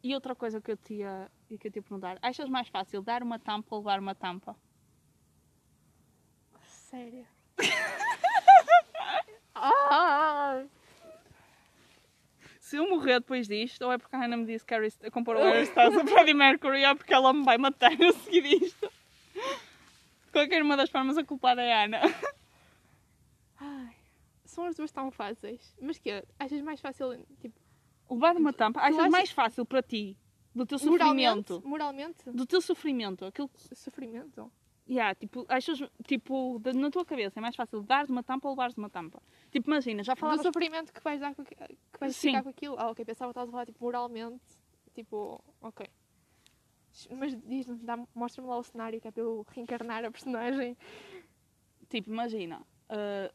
E outra coisa que eu te ia, que eu te ia perguntar: achas mais fácil dar uma tampa ou levar uma tampa? Sério. Ai! Se eu morrer depois disto, ou é porque a Hannah me disse que Harry, comparou Harry Styles a Freddie Mercury, ou é porque ela me vai matar a seguir isto. De qualquer uma das formas, a culpada é a Ana. Ai. São as duas tão fáceis. Mas que Achas mais fácil, tipo, Levar uma tampa, achas achas- mais fácil para ti, do teu moralmente? sofrimento. Moralmente? Do teu sofrimento. Aquilo Sofrimento? Yeah, tipo, achas, tipo, na tua cabeça é mais fácil dares uma tampa ou levares uma tampa? Tipo, imagina, já Do falavas... sofrimento que vais dar com, que vais Sim. ficar com aquilo. Ah, ok, pensava que estavas a falar, tipo, moralmente. Tipo, ok. Mas diz-me, mostra-me lá o cenário que é para eu reencarnar a personagem. Tipo, imagina, ah,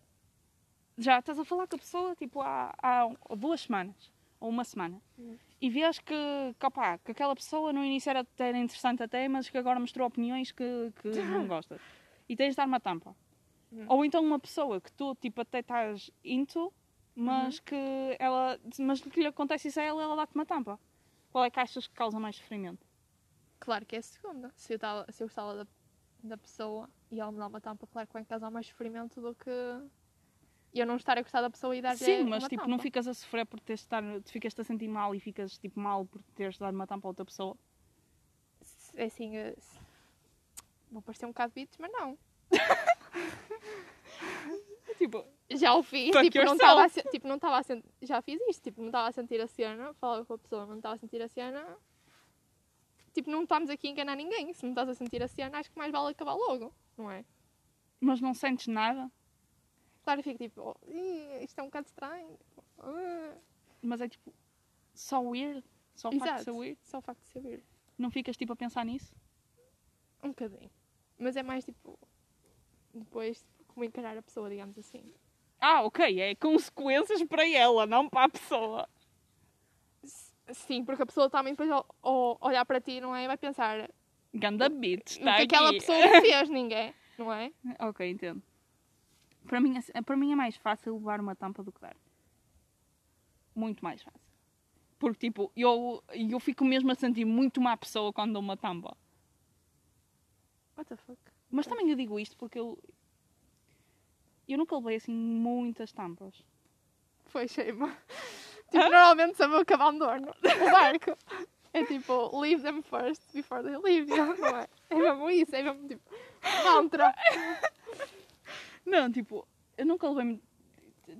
já estás a falar com a pessoa, tipo, há, há duas semanas, ou uma semana, Hum. e vês que, que, opá, que aquela pessoa no início era, era interessante até, mas que agora mostrou opiniões que, que não gostas. E tens de dar uma tampa. Hum. Ou então uma pessoa que tu, tipo, até estás into, mas que ela, mas que lhe acontece isso a ela, ela dá-te uma tampa. Qual é que achas que causa mais sofrimento? Claro que é a segunda. Se eu, tava, se eu gostava da, da pessoa e ela me dá uma tampa, claro que vai causar mais sofrimento do que eu não estar a gostar da pessoa e dar-lhe Sim, mas tipo, tampa. não ficas a sofrer por teres estar, te ficas-te a sentir mal e ficas tipo mal por teres dado uma tampa a outra pessoa. É assim, eh, vou parecer um bocado bits, mas não. Tipo, Já o fiz, Fuck tipo, não estava a tipo, não estava a sentir, já fiz isto, tipo, não estava a sentir a cena, falava com a pessoa, não estava a sentir a cena. Tipo, não estamos aqui a enganar ninguém. Se não estás a sentir a cena, acho que mais vale acabar logo, não é? mas não sentes nada, Claro, eu fico tipo, oh, isto é um bocado estranho. Ah. mas é tipo só weird, só o facto de Exato, ser weird. só o facto de saber. Não ficas tipo a pensar nisso? Um bocadinho. Mas é mais tipo, depois, como encarar a pessoa, digamos assim. Ah, ok, é consequências para ela, não para a pessoa. Sim, porque a pessoa também depois olhar para ti, não é? Vai pensar Ganda bitch, o que aqui. aquela pessoa me fez, ninguém, não é? Ok, entendo. Para mim, é- para mim é mais fácil levar uma tampa do que dar. Muito mais fácil. Porque, tipo, eu, eu fico mesmo a sentir muito má pessoa quando dou uma tampa. What the fuck? Mas também eu digo isto porque eu. Eu nunca levei assim muitas tampas. Foi cheima. Tipo, normalmente eu que abandono o barco. É tipo, leave them first before they leave you, não é? É mesmo isso, é mesmo tipo, mantra. Não, tipo, eu nunca levei.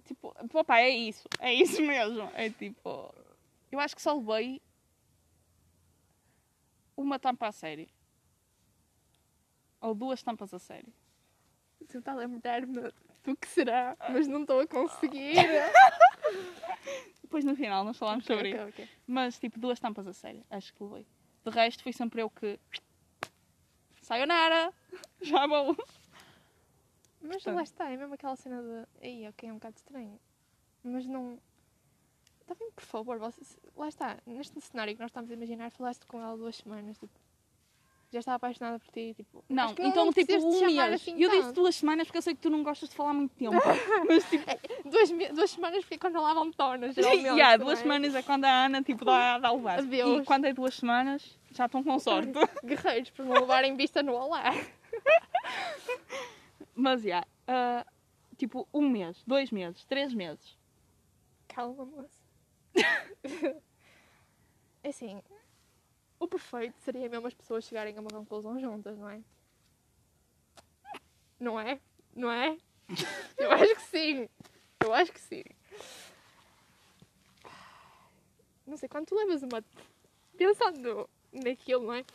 Tipo, papai, é isso. É isso mesmo. É tipo. Eu acho que só levei uma tampa a sério. Ou duas tampas a sério. Tentar lembrar-me do que será, mas não estou a conseguir. Depois no final nós falámos sobre Ok, isso. ok. Mas tipo, duas tampas a sério. Acho que levei. De resto, fui sempre eu que. Sayonara! Já vou. Mas Portanto. lá está, é mesmo aquela cena de. Aí, ok, é um bocado estranho. Mas não. Está bem, por favor, vocês... lá está, neste cenário que nós estamos a imaginar, falaste com ela duas semanas, tipo. Já estava apaixonada por ti, tipo. Não, então tipo um mês. assim eu disse tanto. duas semanas porque eu sei que tu não gostas de falar muito tempo. Mas tipo. Duas, me- duas semanas porque é quando ela abandona, geralmente. yeah, duas é? semanas é quando a Ana tipo, dá, dá o vaso. E quando é duas semanas, já estão com sorte. Guerreiros, por não levarem vista no olá. Mas, já, ah, tipo, um mês, dois meses, três meses. Calma, moça. É assim, o perfeito seria mesmo as pessoas chegarem a uma conclusão juntas, não é? Não é? Não é? Eu acho que sim. Eu acho que sim. Não sei, quando tu levas uma. Pensando naquilo, não é?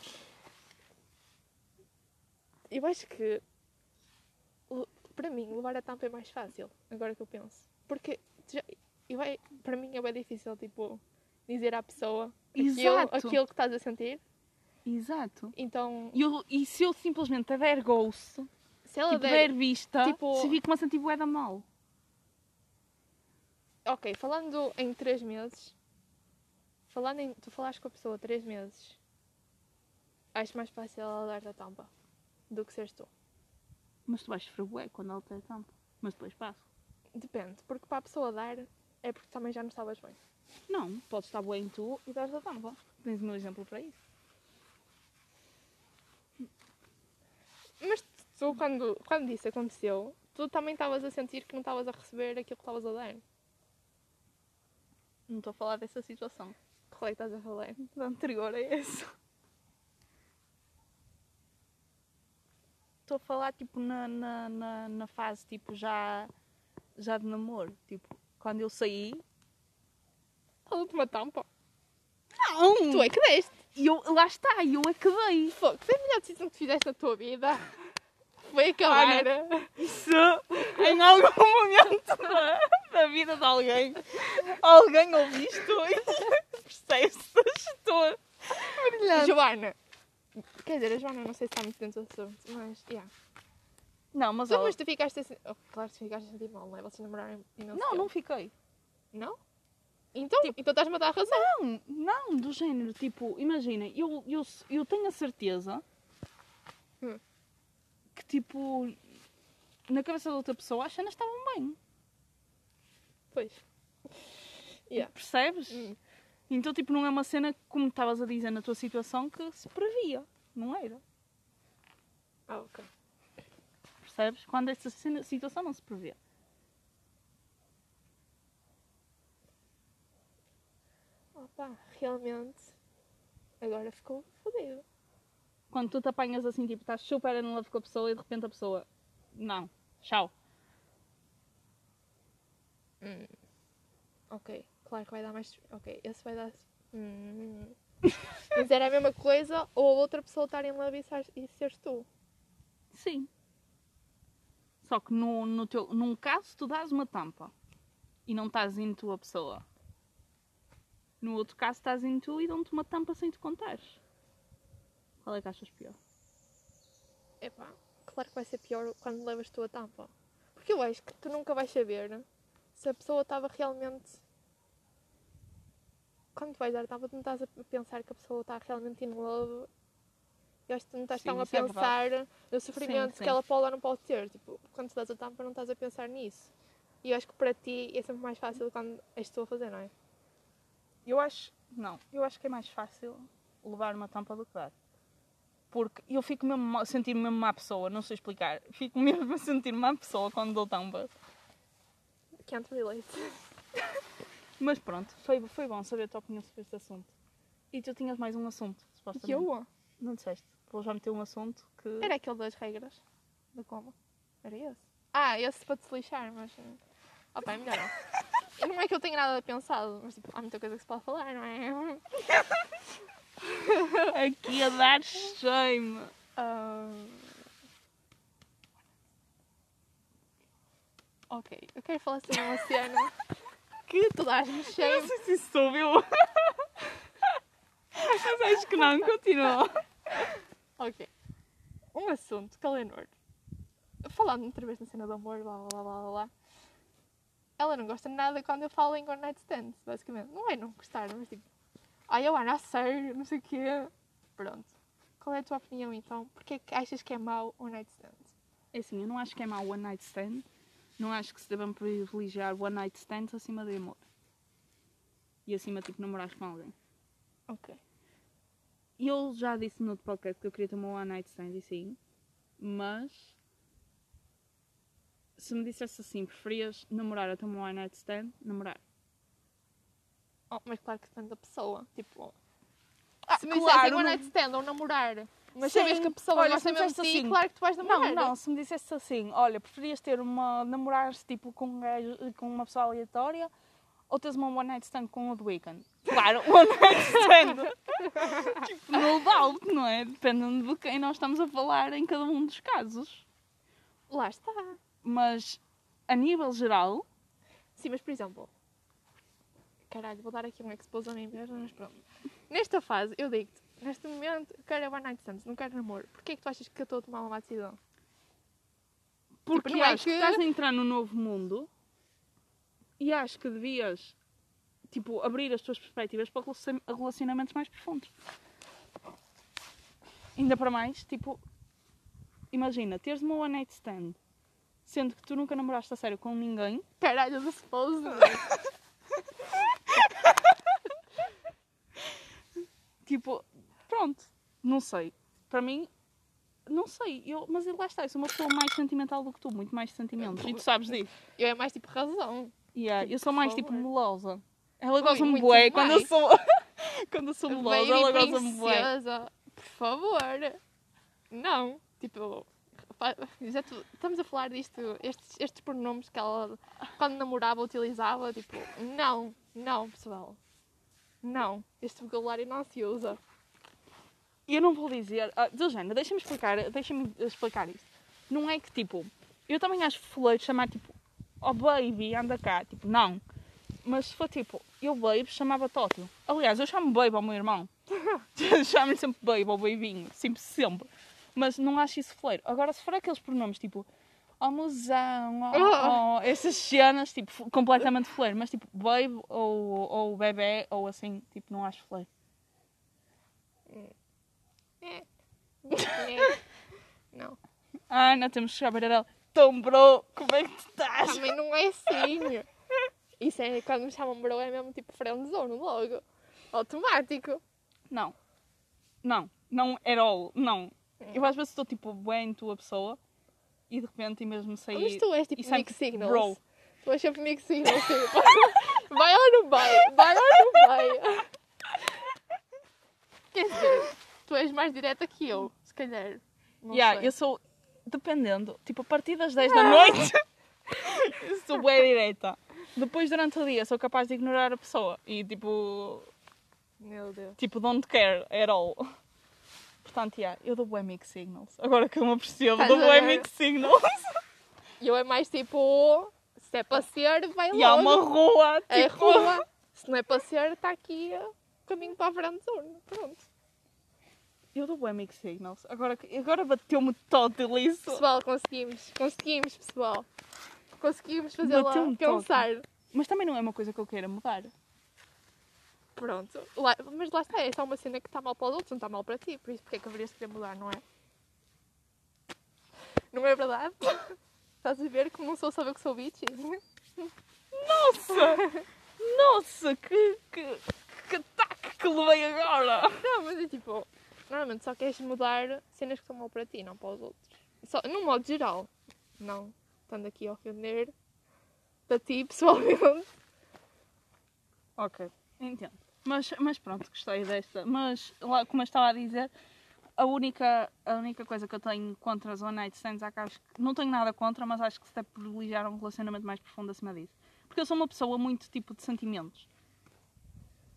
Eu acho que. Para mim, levar a tampa é mais fácil, agora que eu penso. Porque já- eu vai, para mim é bem difícil, tipo, dizer à pessoa aquilo, Exato. aquilo que estás a sentir. Exato. Então, E, eu- e se eu simplesmente der ghost, se ela tipo, der. der vista, tipo- se fico-me a sentir da mal. Ok, falando em três meses. Falando em. Tu falaste com a pessoa três meses. Acho mais fácil ela dar a tampa do que seres tu. Mas tu vais sofrer bué quando ela der tampa. Mas depois passa. Depende, porque para a pessoa dar é porque também já não estavas bem. Não, podes estar bué em tu e dares a tampa. Tens um exemplo para isso. Mas tu, quando, quando isso aconteceu, tu também estavas a sentir que não estavas a receber aquilo que estavas a dar. Não estou a falar dessa situação. Qual é que estás a falar? Da anterior é essa. Estou a falar tipo na, na, na, na fase tipo já, já de namoro. Tipo, quando eu saí. A última tampa. Não! Tu é que deste. E eu, lá está, e eu é que dei. Fogo, foi a melhor decisão que fizeste na tua vida. Foi acabar. Se em algum momento da, da vida de alguém alguém ouve isto e percebe-se da gestora. Joana. Quer dizer, a Joana não sei se está muito dentro do assunto, mas. Yeah. Não, mas Tu, ela... mas tu ficaste assim. Oh, claro que tu ficaste a sentir mal, não é? Vocês namoraram imenso Não, tempo. não fiquei. Não? Então, então estás-me a dar razão. Não, não, do género, tipo, imagina, eu, eu, eu tenho a certeza Hum. que, tipo, na cabeça da outra pessoa as cenas estavam bem, Pois. Yeah. percebes? Hum. Então, tipo, não é uma cena, como estavas a dizer na tua situação, que se previa, não era, Ah, ok. percebes? Quando essa situação não se prevê. Opa, realmente. Agora ficou fodido. Quando tu te apanhas assim, tipo, estás super in love com a pessoa e de repente a pessoa, não, tchau. Hum. Ok, claro que vai dar mais. Ok, esse vai dar. Hum. Mas era a mesma coisa ou a outra pessoa estar em love e ser- e seres tu. Sim. Só que no, no teu, num caso tu dás uma tampa e não estás em tu a pessoa. No outro caso estás em tu e dão-te uma tampa sem te contares. Qual é que achas pior? Epá, claro que vai ser pior quando levas tu a tampa. Porque eu acho que tu nunca vais saber se a pessoa estava realmente. Quando tu vais dar tapa, tu não estás a pensar que a pessoa está realmente in love. Eu acho que tu não estás Sim, tão a é pensar no sofrimento sim. que ela pode ou não pode ter. Tipo, quando tu dás a tampa, não estás a pensar nisso. E eu acho que para ti é sempre mais fácil quando és tu a fazer, não é? Eu acho. Não, eu acho que é mais fácil levar uma tampa do que dar. Porque eu fico mesmo a sentir mesmo má pessoa, não sei explicar. Fico mesmo a sentir má pessoa quando dou tampa. Can't relate. Mas pronto, foi, foi bom saber a tua opinião sobre este assunto. E tu tinhas mais um assunto, supostamente. Eu? Não disseste. Vou já meter um assunto que. Era aquele das regras da coma. Era esse? Ah, esse para te lixar, mas. Opa, é melhor não. não é que eu tenha nada pensado, mas tipo, há muita coisa que se pode falar, não é? Aqui a dar shame. Ah, Ok, eu quero falar sobre uma cena que tu dás-me Eu cheio. não sei se isso ouviu. Mas acho que não, continua. Ok. Um assunto Leonor, falando outra vez na cena do amor, blá blá blá blá blá, ela não gosta nada quando eu falo em one night stands, basicamente. Não é não gostar, mas tipo, ai, eu a sério, não sei o quê. Pronto. Qual é a tua opinião então? Porquê que achas que é mau one night stands? É assim, eu não acho que é mau one night stand. Não acho que se devem privilegiar one night stands acima de amor. E acima, tipo, namorar com alguém. Ok. Eu já disse no outro podcast que eu queria ter uma one night stand e sim. Mas... Se me dissesse assim, preferias namorar a ter uma one night stand? Namorar. Oh, mas claro que depende da pessoa. Tipo, Ah, se me claro, one não- night stand ou namorar, mas Sim. sabes que a pessoa Olha, gosta se me mesmo de ti, dissesse assim, claro que tu vais namorar. Não, não, se me dissesse assim, olha, preferias ter uma. namorar-se tipo com, um gajo- com uma pessoa aleatória ou teres uma one night stand com o The Weeknd? Claro, one night stand. tipo, no doubt, não é? Dependendo de quem nós estamos a falar em cada um dos casos. Lá está. Mas a nível geral, Sim, mas por exemplo. Caralho, vou dar aqui um expose a mim mesmo, mas pronto. Nesta fase, eu digo-te, neste momento, eu quero one night stands, não quero namoro. Porquê é que tu achas que eu estou a tomar uma decisão? porque não é acho que... que- estás a entrar no novo mundo e acho que devias tipo, abrir as tuas perspectivas para relacion- relacionamentos mais profundos. Ainda para mais, tipo, imagina, teres uma one night stand, sendo que tu nunca namoraste a sério com ninguém, Caralho, do expose. tipo, pronto, não sei. Para mim, não sei, eu, mas lá está, eu sou uma pessoa mais sentimental do que tu, muito mais sentimentos, e tu sabes disso. Eu é mais tipo razão. Yeah, eu sou mais tipo melosa. Ela goza-me bué quando eu sou. quando eu sou melosa, ela goza-me bué. por favor. Não, tipo, já tu- estamos a falar disto, estes, estes pronomes que ela, quando namorava, utilizava, tipo, não, não, pessoal. Não, este vocabulário não se usa. E eu não vou dizer. Ah, género, deixa-me explicar, deixa-me explicar isto. Não é que tipo. Eu também acho foleiro chamar tipo. Oh baby, anda cá. Tipo, não. Mas se for tipo, eu baby, chamava Tótil. Aliás, eu chamo baby ao meu irmão. Chamo-lhe sempre baby ou babinho. Sempre, sempre. Mas não acho isso foleiro. Agora, se for aqueles pronomes tipo. Oh, mozão, oh, oh, essas cenas, tipo, completamente foleiro. Mas tipo, baby ou, ou bebê ou assim, tipo, não acho foleiro. É. Não, Ah, não temos que chegar a beira dela. Então, bro, como é que tu estás? também não é assim. Isso é quando me chamam bro, é mesmo tipo friendzone logo. Automático. Não. Não. Não at all. Não. Eu às vezes estou tipo bem tua pessoa e de repente e mesmo sair. Mas tu és tipo mix signals. bro. Tu és sempre mix signals. Tipo. Vai ou não vai? Vai ou não vai? Quer dizer, tu és mais direta que eu, se calhar. Não Yeah, sei. eu sou. Dependendo. Tipo, a partir das 10 da noite eu sou bem direta. Depois durante o dia sou capaz de ignorar a pessoa e tipo. Meu Deus. Tipo, don't care at all. Portanto, yeah, eu dou bué mix signals. Agora que eu me apercebo, Estás dou bué mix signals. E eu é mais tipo, se é para ser, vai E há logo. uma rua, É tipo. rua. Se não é para ser, está aqui o caminho para a friendzone. Pronto. Eu dou bué mix signals. Agora, agora bateu-me todo isso. Pessoal, conseguimos. Conseguimos, pessoal. conseguimos fazê-la Bateu-me pensar. Mas também não é uma coisa que eu queira mudar. Pronto. Lá- mas lá está, é só uma cena que está mal para os outros, não está mal para ti. Por isso, porque é que haverias de querer mudar, não é? Não é verdade? Estás a ver como não sou saber que sou bitchy? Nossa! Nossa, que, que, que ataque que levei agora! Não, mas é tipo, normalmente só queres mudar cenas que são mal para ti, não para os outros. Só, num modo geral. Não estando aqui a ofender para ti pessoalmente. Ok, entendo. Mas, mas pronto, gostei desta. Mas, lá, como eu estava a dizer, a única, a única coisa que eu tenho contra as One Night Stands é que acho que não tenho nada contra, mas acho que se deve privilegiar um relacionamento mais profundo acima disso. Porque eu sou uma pessoa muito tipo de sentimentos.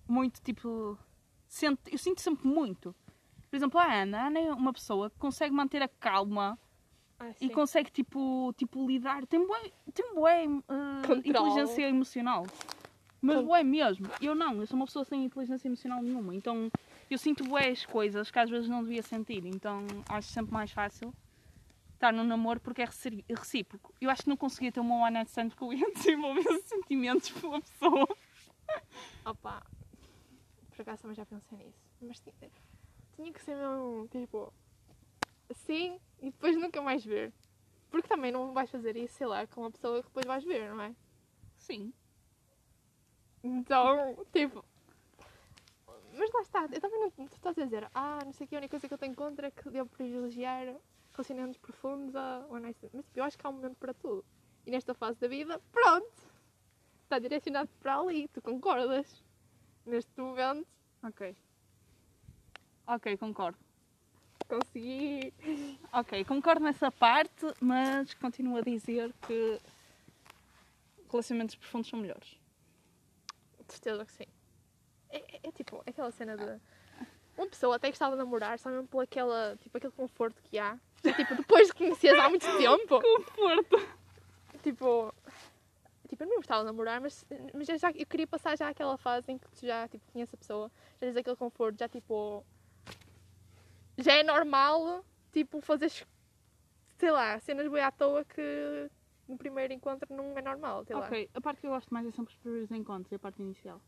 Muito tipo. Sente, eu sinto sempre muito. Por exemplo, a Ana. A Ana é uma pessoa que consegue manter a calma Ah, e consegue tipo, tipo lidar. Tem bué, tem bué eh, Controle. inteligência emocional. Mas bué mesmo. Eu não, eu sou uma pessoa sem inteligência emocional nenhuma. Então eu sinto bué as coisas que às vezes não devia sentir. Então acho sempre mais fácil estar no namoro porque é recí- recíproco. Eu acho que não conseguia ter uma one night stand porque eu ia desenvolver sentimentos pela pessoa. Opa, por acaso também já pensei nisso. Mas tinha, tinha que ser mesmo, tipo, assim e depois nunca mais ver. Porque também não vais fazer isso, sei lá, com uma pessoa que depois vais ver, não é? Sim. Então, tipo. Mas lá está, eu também não. Tu estás a dizer, ah, não sei o que, a única coisa que eu tenho contra é que devo privilegiar relacionamentos profundos a night stand. Mas tipo, eu acho que há um momento para tudo. E nesta fase da vida, pronto! Está direcionado para ali, tu concordas? Neste momento, Ok. Ok, concordo. consegui. Ok, concordo nessa parte, mas continuo a dizer que relacionamentos profundos são melhores. Certeza que sim. É, é- é tipo, aquela cena de. Uma pessoa até gostava de namorar só mesmo por aquela, tipo, aquele conforto que há. Tipo, depois de conheceres há muito tempo. Conforto! Tipo. Tipo, eu não gostava de namorar, mas, mas eu, já, eu queria passar já aquela fase em que tu já tipo, conheces a pessoa, já tens aquele conforto, já tipo. Já é normal, tipo, fazer. Sei lá, cenas bem à toa que no primeiro encontro não é normal, sei lá. Ok, a parte que eu gosto mais é sempre os primeiros encontros e a parte inicial.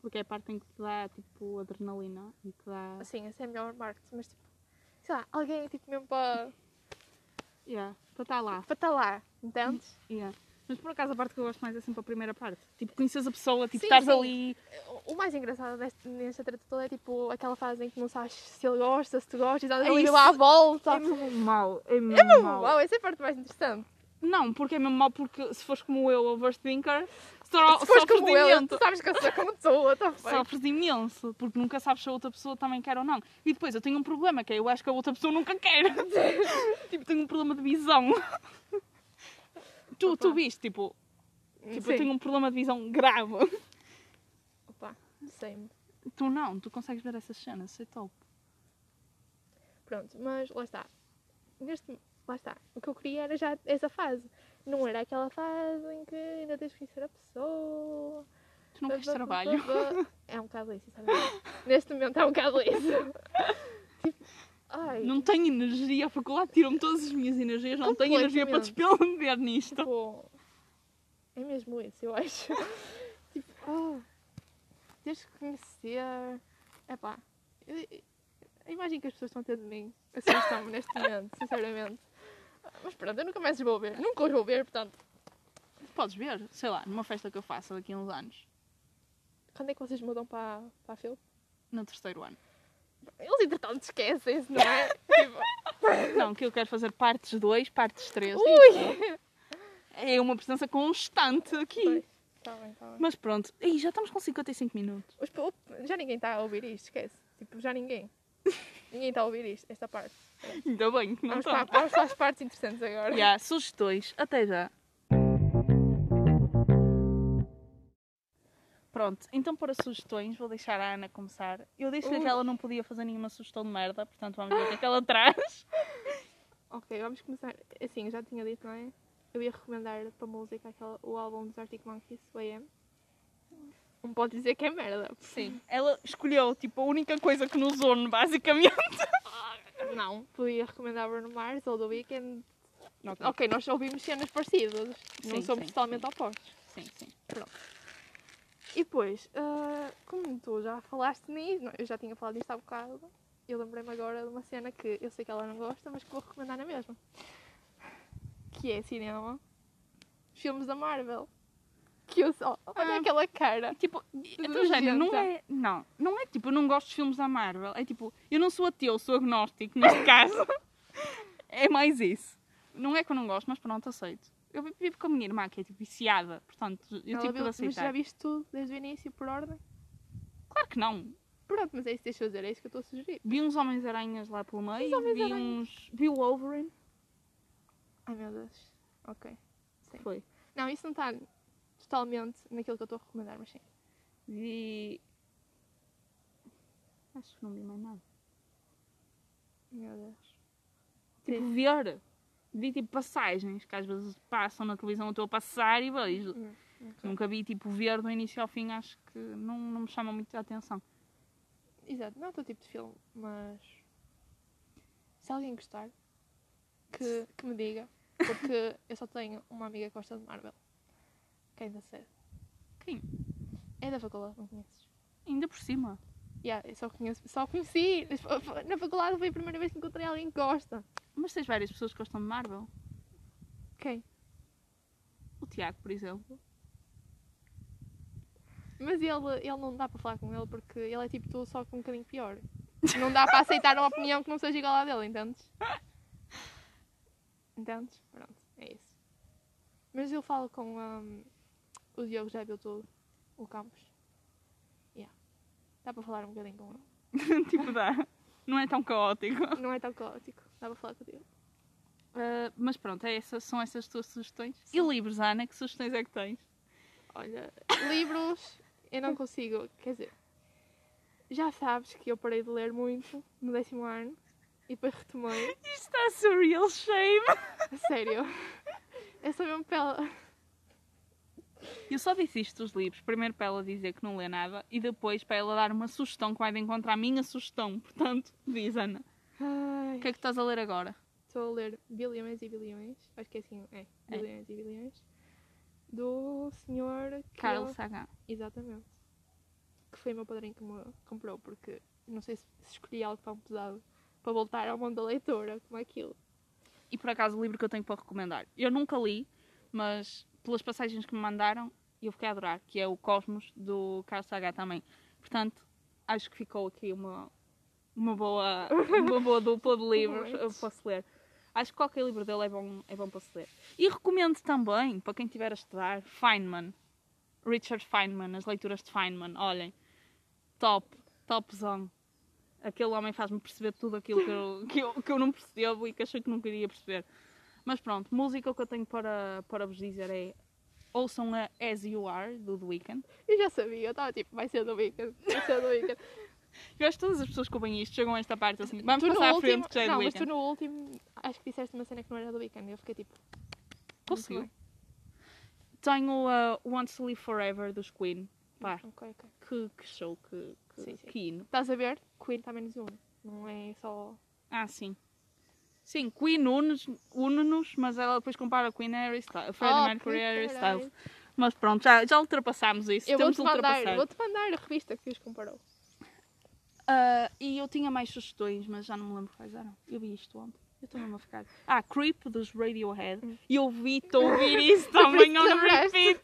Porque é a parte em que te dá tipo adrenalina e que dá. Assim, essa é a melhor marketing, mas tipo. Sei lá, alguém tipo mesmo para. Yeah, para estar lá. para estar lá, entendes? Yeah. Mas por acaso a parte que eu gosto mais é sempre a primeira parte. Tipo, conheces a pessoa, tipo, estás ali. O mais engraçado deste, nesta treta toda é tipo aquela fase em que não sabes se ele gosta, se tu gostas, e É ali lá à volta. É mesmo mau. É mesmo, É mesmo mau. mau, essa é a parte mais interessante. Não, porque é mesmo mau porque se fores como eu, overthinker, só, Se fores como eu, tu sabes que eu sou como tu, what? Sofres imenso, porque nunca sabes se a outra pessoa também quer ou não. E depois eu tenho um problema, que é eu acho que a outra pessoa nunca quer. tipo, tenho um problema de visão. tu, tu viste, tipo, tipo Sim. eu tenho um problema de visão grave. Opa, sei-me. Tu não, tu consegues ver essas cenas, sei top. Pronto, mas lá está. Neste, lá está. O que eu queria era já essa fase. Não era aquela fase em que ainda tens de conhecer a pessoa. Tu não queres trabalho. É um bocado isso, sinceramente. Neste momento é um bocado isso. Tipo, ai, Não tenho energia, a faculdade tirou-me todas as minhas energias, não tenho energia para despender nisto. tipo. É mesmo isso, eu acho. tipo, ah, tens que conhecer. Epá, a imagem que as pessoas estão a ter de mim, assim estão neste momento, sinceramente. Mas pronto, eu nunca mais os vou ver. Nunca os vou ver, portanto. Podes ver, sei lá, numa festa que eu faço daqui a uns anos, Quando é que vocês mudam para, para a FIL? no terceiro ano. Eles entretanto esquecem-se, não é? tipo, Não, que eu quero fazer partes 2, partes 3. ui! É uma presença constante aqui. Pois, Tá bem, tá bem. Mas pronto, Ih, já estamos com 55 minutos. Já ninguém está a ouvir isto, esquece. Tipo, já ninguém. ninguém está a ouvir isto, esta parte. Ainda bem que não Vamos para, vamos para as partes interessantes agora. Já, sugestões, até já. Pronto, então para sugestões, vou deixar a Ana começar. Eu que Uh. ela não podia fazer nenhuma sugestão de merda, portanto vamos ver o que é que ela traz. Ok, vamos começar. Assim, eu já tinha dito, não é? Eu ia recomendar para música aquela, o álbum dos Arctic Monkeys, o AM. Não pode dizer que é merda. Sim, ela escolheu tipo a única coisa que nos une, basicamente. Não, podia recomendar Bruno Mars ou The Weeknd. Ok. Ok, nós ouvimos cenas parecidas. não Sim, somos sim, totalmente sim. opostos. Sim, sim. E depois, ah, como tu já falaste nisso, não, eu já tinha falado disto há bocado, eu lembrei-me agora de uma cena que eu sei que ela não gosta, mas que vou recomendar na mesma. Que é cinema. Filmes da Marvel. Que. Olha Ah. aquela cara. Tipo, do género, não Nojenta. é. Não, não é tipo, eu não gosto de filmes da Marvel. É tipo, eu não sou ateu, sou agnóstico, neste caso. é mais isso. Não é que eu não gosto, mas pronto, aceito. Eu vivo com a minha irmã, que é tipo viciada, portanto, eu tive de mas aceitar. já viste tudo desde o início, por ordem? Claro que não. Pronto, mas é isso que deixa eu dizer, é isso que eu estou a sugerir. Vi uns Homens-Aranhas lá pelo meio, vi uns. Vi o Wolverine. Ai meu Deus. Ok. Sim. Foi. Não, isso não está totalmente naquilo que eu estou a recomendar, mas sim. Vi. Acho que não vi mais nada. Meu Deus. Tipo, ver. Vi tipo passagens que às vezes passam na televisão, eu estou a passar e vejo. Hum, ok. Nunca vi tipo ver do início ao fim, acho que não, não me chama muito a atenção. Exato, não é o teu tipo de filme, mas se alguém gostar, que, que me diga, porque eu só tenho uma amiga que gosta de Marvel. Quem da série? Quem? É da faculdade, não conheces? Ainda por cima. Yeah, eu só conheço, só conheci. Na faculdade foi a primeira vez que encontrei alguém que gosta. Mas tens várias pessoas que gostam de Marvel. Quem? O Tiago, por exemplo. Mas ele, ele não dá para falar com ele porque ele é tipo tu, só que um bocadinho pior. Não dá para aceitar uma opinião que não seja igual à dele, entendes? Entendes? Pronto, é isso. Mas eu falo com hum, o Diogo, já viu tudo, o Campos. Yeah. Dá para falar um bocadinho com ele. tipo, dá. Não é tão caótico. Não é tão caótico, dá para falar com o Diogo. Ah, mas pronto, é essa, são essas tuas sugestões. E livros, Ana? Que sugestões é que tens? Olha, livros eu não consigo, quer dizer, já sabes que eu parei de ler muito no décimo ano e depois retomei. Isto está surreal shame. Sério. É só mesmo pela. Eu só disse isto dos livros. Primeiro para ela dizer que não lê nada e depois para ela dar uma sugestão que vai de encontro à minha sugestão. Portanto, diz Ana. O que é que estás a ler agora? Estou a ler Bilhões e Bilhões. Acho que é assim, é. É. Bilhões e Bilhões. Do senhor. que Carl eu- Sagan. Exatamente. Que foi o meu padrinho que me comprou, porque não sei se se escolhi algo tão pesado para voltar ao mundo da leitura como aquilo. E por acaso o livro que eu tenho para recomendar. Eu nunca li, mas pelas passagens que me mandaram, eu fiquei a adorar, que é o Cosmos do Carl Sagan também. Portanto, acho que ficou aqui uma, uma, boa, uma boa dupla de livros eu posso ler. Acho que qualquer livro dele é bom, é bom para se ler. E recomendo também, para quem estiver a estudar, Feynman. Richard Feynman, as leituras de Feynman. Olhem, top, topzão. Aquele homem faz-me perceber tudo aquilo que eu, que, eu, que eu não percebo e que achei que não queria perceber. Mas pronto, música que eu tenho para, para vos dizer é ouçam a As You Are, do The Weeknd. Eu já sabia, eu estava tipo, vai ser do Weekend, vai ser do Weekend. Eu acho que todas as pessoas que ouvem isto chegam a esta parte assim, vamos Tu passar à último- frente que já é Não, do mas tu Weeknd. no último, acho que disseste uma cena que não era do Weekend. Eu fiquei tipo. Conseguiu. Tenho a Want to Live Forever dos Queen. Pá, Ok, ok. que, que show, que, que, Sim, sim. que hino. Estás a ver? Queen está menos um. Não é só. Ah, sim. Sim, Queen une-nos, mas ela depois compara Queen a Harry Styles. a Freddie Oh, Mercury a Harry. Styles. Mas pronto, já, já ultrapassámos isso. Eu Temos vou-te mandar, vou-te mandar a revista que os comparou. Ah, e eu tinha mais sugestões, mas já não me lembro quais eram. Eu vi isto ontem. Eu estou mesmo a ficar. Ah, Creep dos Radiohead. Hum. E eu ouvir isso Foi por também isso que on repeat.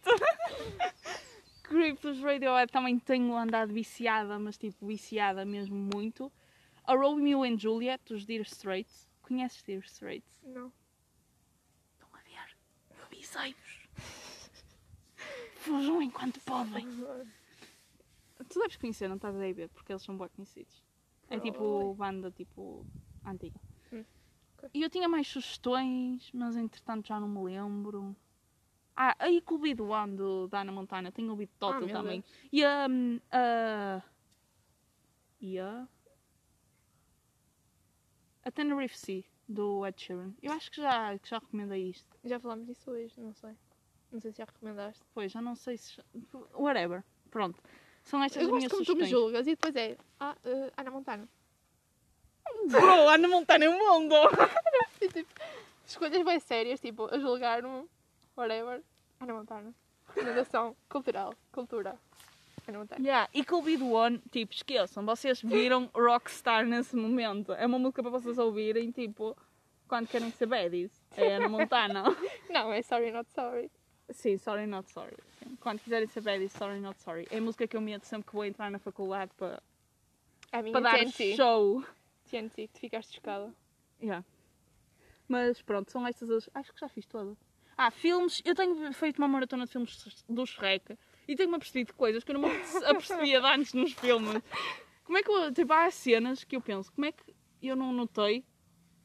Creep dos Radiohead também tenho andado viciada, mas tipo viciada mesmo muito. A Romeo and Juliet dos Dear Straits. Conheces Dear Straits? Não. Estão a ver? Avisei-vos. Fujam enquanto podem. Tu deves conhecer, não estás a ver, porque eles são bem conhecidos. É tipo banda tipo antiga. Hum. E eu tinha mais sugestões, mas entretanto já não me lembro. Ah, a E Could Be The One do, da Ana Montana, tenho ouvido Total Ah, também. Deus. E a. hum, a. E a. A Tenerife Sea do Ed Sheeran. Eu acho que já, que já recomendei isto. Já falámos disso hoje, não sei. Não sei se já recomendaste. Pois, já não sei se. já- Whatever. Pronto. São estas Eu as minhas gosto como tu me sugestões. julgas e depois é. Ah, uh, Ana Montana. Bro, Ana Montana é um mundo! E tipo, escolhas bem sérias, tipo, a julgar-me, whatever. Ana Montana. Recomendação cultural. Cultura. Ana Montana. Yeah, e The One, tipo, esqueçam, vocês viram Rockstar nesse momento. É uma música para vocês ouvirem, tipo, quando querem ser baddies. É Ana Montana. Não, é Sorry Not Sorry. Sim, Sorry Not Sorry. Quando quiserem ser baddies, Sorry Not Sorry. É a música que eu meto sempre que vou entrar na faculdade para, para dar TNT. show. TNT, tu ficaste chocada. Yeah. Mas pronto, são estas as. Acho que já fiz todas. Ah, filmes. Eu tenho feito uma maratona de filmes do Shrek e tenho-me apercebido de coisas que eu não me aperce- apercebia de antes nos filmes. Como é que eu. Tipo, há cenas que eu penso, como é que eu não notei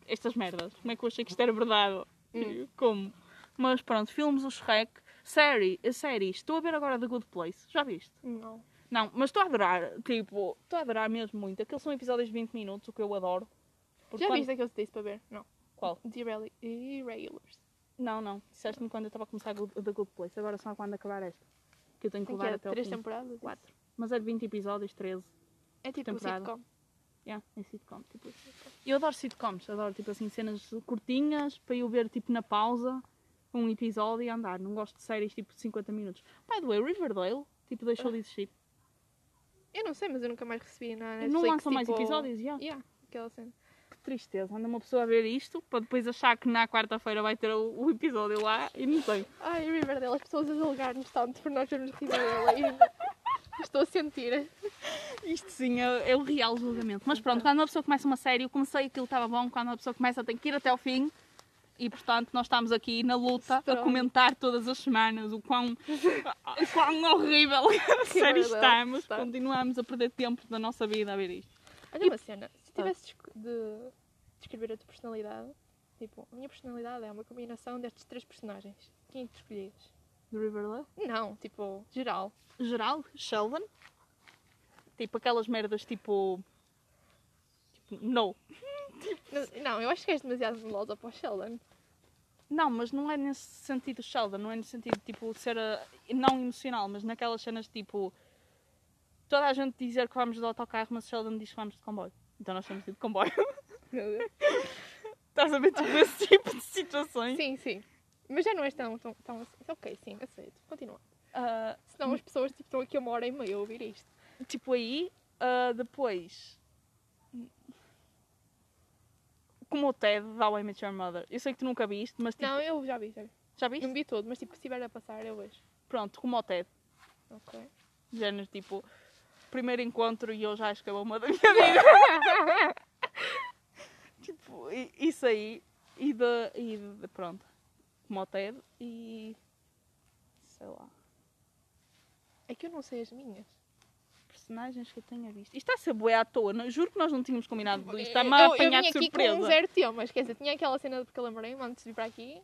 estas merdas? Como é que eu achei que isto era verdade? Hum. Como? Mas pronto, filmes do Shrek. Série, a série, estou a ver agora The Good Place. Já viste? Não. Não, mas estou a adorar, tipo, estou a adorar mesmo muito. Aqueles são episódios de 20 minutos, o que eu adoro. Porque Já quando- viste aquele que disse para ver? Não. Qual? The Irregulars. Não, não. Disseste-me quando eu estava a começar The Good Place. Agora só quando acabar esta. Que eu tenho que levar era até ao três fim. temporadas? Quatro. Mas é de 20 episódios, 13. É tipo temporada. sitcom. Yeah, é sitcom. Tipo, eu adoro sitcoms. Adoro, tipo assim, cenas curtinhas para eu ver, tipo, na pausa, um episódio e andar. Não gosto de séries, tipo, de 50 minutos. By the way, Riverdale, tipo, deixou de existir. Eu não sei, mas eu nunca mais recebi na Netflix. não lançam mais tipo- episódios, já. Yeah, aquela cena. Tristeza. Anda uma pessoa a ver isto para depois achar que na quarta-feira vai ter o, o episódio lá e não tem. Ai, Riverdale, as pessoas a julgar-nos tanto por nós vermos Riverdale. Estou a sentir. Isto sim é, é o real julgamento. Mas pronto, quando uma pessoa começa uma série, eu comecei aquilo estava bom, quando uma pessoa começa tem que ir até ao fim. E portanto nós estamos aqui na luta a Strong. comentar todas as semanas o quão, o quão horrível a série verdade, está, continuamos a perder tempo da nossa vida a ver isto. Olha uma cena, se tivesse de descrever a tua personalidade, tipo, a minha personalidade é uma combinação destes três personagens. Quem é tu escolhias? Do Riverdale? Não, tipo, geral. Geral, Sheldon. Tipo aquelas merdas tipo. Tipo, no. Não, Não, eu acho que és demasiado melosa para o Sheldon. Não, mas não é nesse sentido Sheldon, não é nesse sentido tipo ser ah, não emocional, mas naquelas cenas tipo toda a gente dizer que vamos de autocarro, mas Sheldon diz que vamos de comboio. Então nós temos de ir de comboio. Estás a ver tipo esse tipo de situações? Sim, sim. Mas já não és tão, tão, tão assim. Ok, sim, aceito. Continua. Ah, Senão as pessoas tipo, estão aqui uma hora e meia a ouvir isto. tipo aí, ah, depois como o Ted da How I Met Your Mother. Eu sei que tu nunca viste, mas tipo, Não, eu já vi, já vi. já viste? Não vi todo, mas tipo, se estiver a passar, eu vejo. Pronto, como o Ted. Ok. Género tipo, primeiro encontro e eu já acho que é uma da minha vida. tipo, isso aí. E de, e de pronto. Como o Ted e. sei lá. É que eu não sei as minhas. Personagens que eu tenha visto. Isto está a ser bué à toa. Não, juro que nós não tínhamos combinado isto. Está-me a eu, eu apanhar de aqui surpresa. com um zero temas. Quer dizer, tinha aquela cena de porque eu lembrei-me antes de vir para aqui,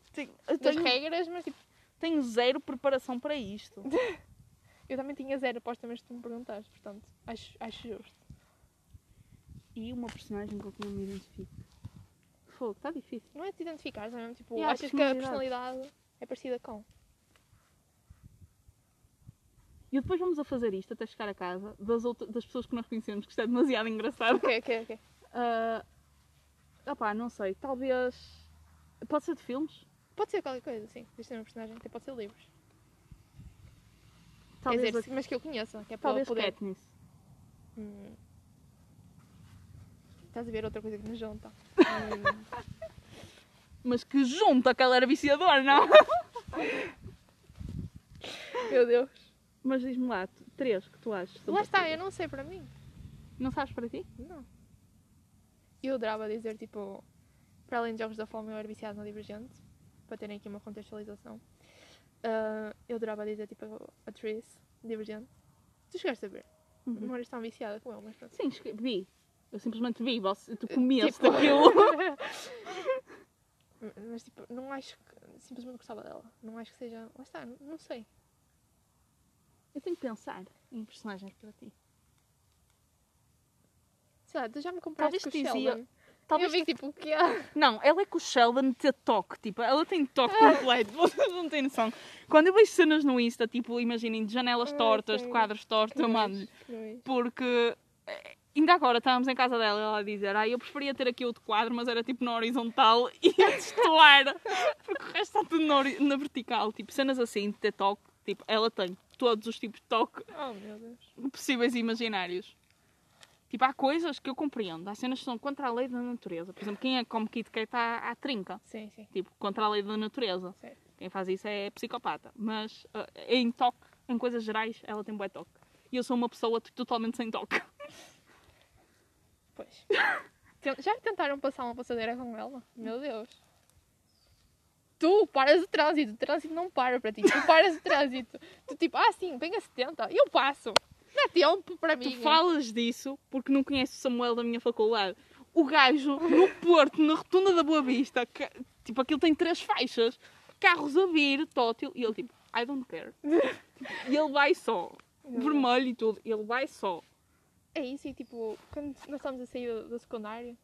eu das tenho, regras, mas tipo, tenho zero preparação para isto. eu também tinha zero aposta, mas tu me perguntaste, portanto, acho, acho justo. E uma personagem com que não me identifico. Fogo, está difícil. Não é te identificar, é mesmo tipo, Yeah, achas que a personalidade. personalidade é parecida com. E depois vamos a fazer isto até chegar a casa das, outras, das pessoas que nós conhecemos, que isto é demasiado engraçado. Ok, ok, ok. Ah, opá, não sei, talvez. Pode ser de filmes? Pode ser qualquer coisa, sim. Isto é uma personagem, até pode ser livros. Talvez, mas que eu conheça, que é para talvez poder. Katniss. Hum. Estás a ver outra coisa que nos junta. Hum. Mas que junta que ela era viciadora, não? Meu Deus. Mas diz-me lá, três que tu achas? Lá está, eu não sei para mim. Não sabes para ti? Não. Eu adorava dizer, tipo, para além de Jogos da Fome, eu era viciado no Divergente, para terem aqui uma contextualização. Ah, eu adorava dizer, tipo, a Triss, Divergente. Tu chegaste a ver? Uhum. Não eras tão viciada como eu, mas pronto. Sim, vi. Eu simplesmente vi, tu comias Tipo- daquilo. mas, tipo, não acho que... Simplesmente gostava dela. Não acho que seja... Lá está, não- sei. Eu tenho que pensar em personagens para ti. Sei lá, tu já me compraste Talvez com o dizia- Sheldon. Talvez Eu vi, tipo, o que é? Não, ela é com o Sheldon ter toque, tipo, ela tem toque completo, vocês não têm noção. Quando eu vejo cenas no Insta, tipo, imaginem, de janelas tortas, de quadros tortos, eu mando Não é? porque é- ainda agora estávamos em casa dela e ela a dizer, ah, eu preferia ter aqui outro quadro, mas era tipo na horizontal e a destoar. Porque o resto está tudo na, vertical. Tipo, cenas assim de ter toque. Tipo, ela tem todos os tipos de toque Oh possíveis e imaginários. Tipo, há coisas que eu compreendo. Há cenas que são contra a lei da natureza. Por exemplo, quem é que come Kit Kat à, à trinca. Sim, sim. Tipo, contra a lei da natureza. Certo. Quem faz isso é psicopata. Mas ah, em toque, em coisas gerais, ela tem bué toque. E eu sou uma pessoa totalmente sem toque. Pois. Já tentaram passar uma passadeira com ela? Meu Deus. Tu paras o trânsito, o trânsito não para para ti. Tu paras o trânsito. Tu tipo, ah sim, vem a 70, eu passo. Não é tempo para mim. Tu falas disso porque não conheces o Samuel da minha faculdade. O gajo no Porto, na rotunda da Boa Vista, que- tipo, aquilo tem três faixas, carros a vir, tótil, e ele tipo, I don't care. E ele vai só, vermelho e tudo, ele vai só. É isso, e tipo, quando nós estamos a sair do, do secundário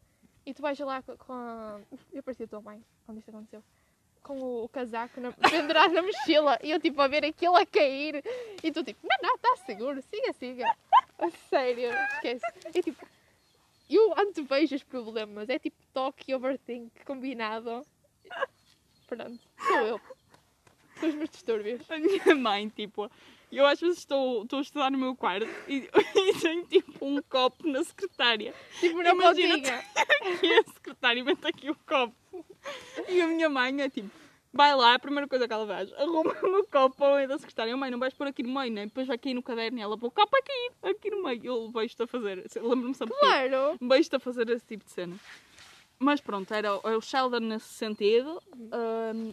e tu vais lá com, com a. Eu parecia a tua mãe quando isto aconteceu. Com o, o casaco na, pendurado na mochila e eu tipo a ver aquilo a cair e tu tipo, não, não, está seguro, siga, siga. A sério, esquece. É tipo, eu antevejo os problemas, é tipo toque e overthink combinado. Pronto, sou eu. São os meus distúrbios. A minha mãe, tipo, eu às vezes estou, estou a estudar no meu quarto e, e tenho tipo um copo na secretária. Tipo na Imagina-te. pontinha. E a secretária mete aqui o copo. E a minha mãe é tipo, vai lá, a primeira coisa que ela faz, arruma-me o copo ao meio da secretária. Mãe, não vais pôr aqui no meio, né? Depois vai cair no caderno e ela, pô, o copo cair aqui no meio. Eu vejo-te a fazer, lembro-me sempre. Claro. Vejo-te a fazer esse tipo de cena. Mas pronto, era o- Sheldon nesse sentido. Ahm,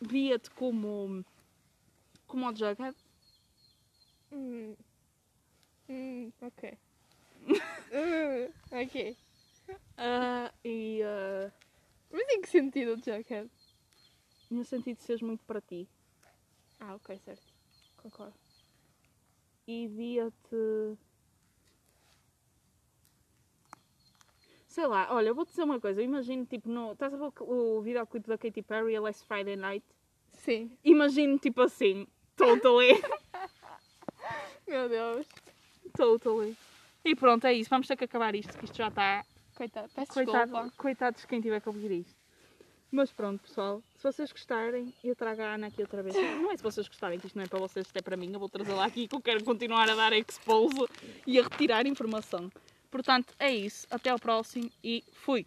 Via-te como. como o Jughead. Hum. Hum, ok. Hum, ok. Ah, e. ah, Mas em que sentido, Jughead? no sentido de seres muito para ti. Ah, ok, certo. Concordo. e via-te. Sei lá, olha, eu vou-te dizer uma coisa. Eu imagino, tipo, no... estás a ver o, o videoclipe da Katy Perry, a Last Friday Night? Sim. Imagino, tipo assim, totally, Meu Deus. totally. E pronto, é isso. Vamos ter que acabar isto, que isto já está. Coitado. Peço Coitado, desculpa. coitados quem tiver que ouvir isto. Mas pronto, pessoal. Se vocês gostarem, eu trago a Ana aqui outra vez. Não é se vocês gostarem, que isto não é para vocês, isto é para mim. Eu vou trazê-la aqui que eu quero continuar a dar expose e a retirar informação. Portanto, é isso. Até ao próximo e fui!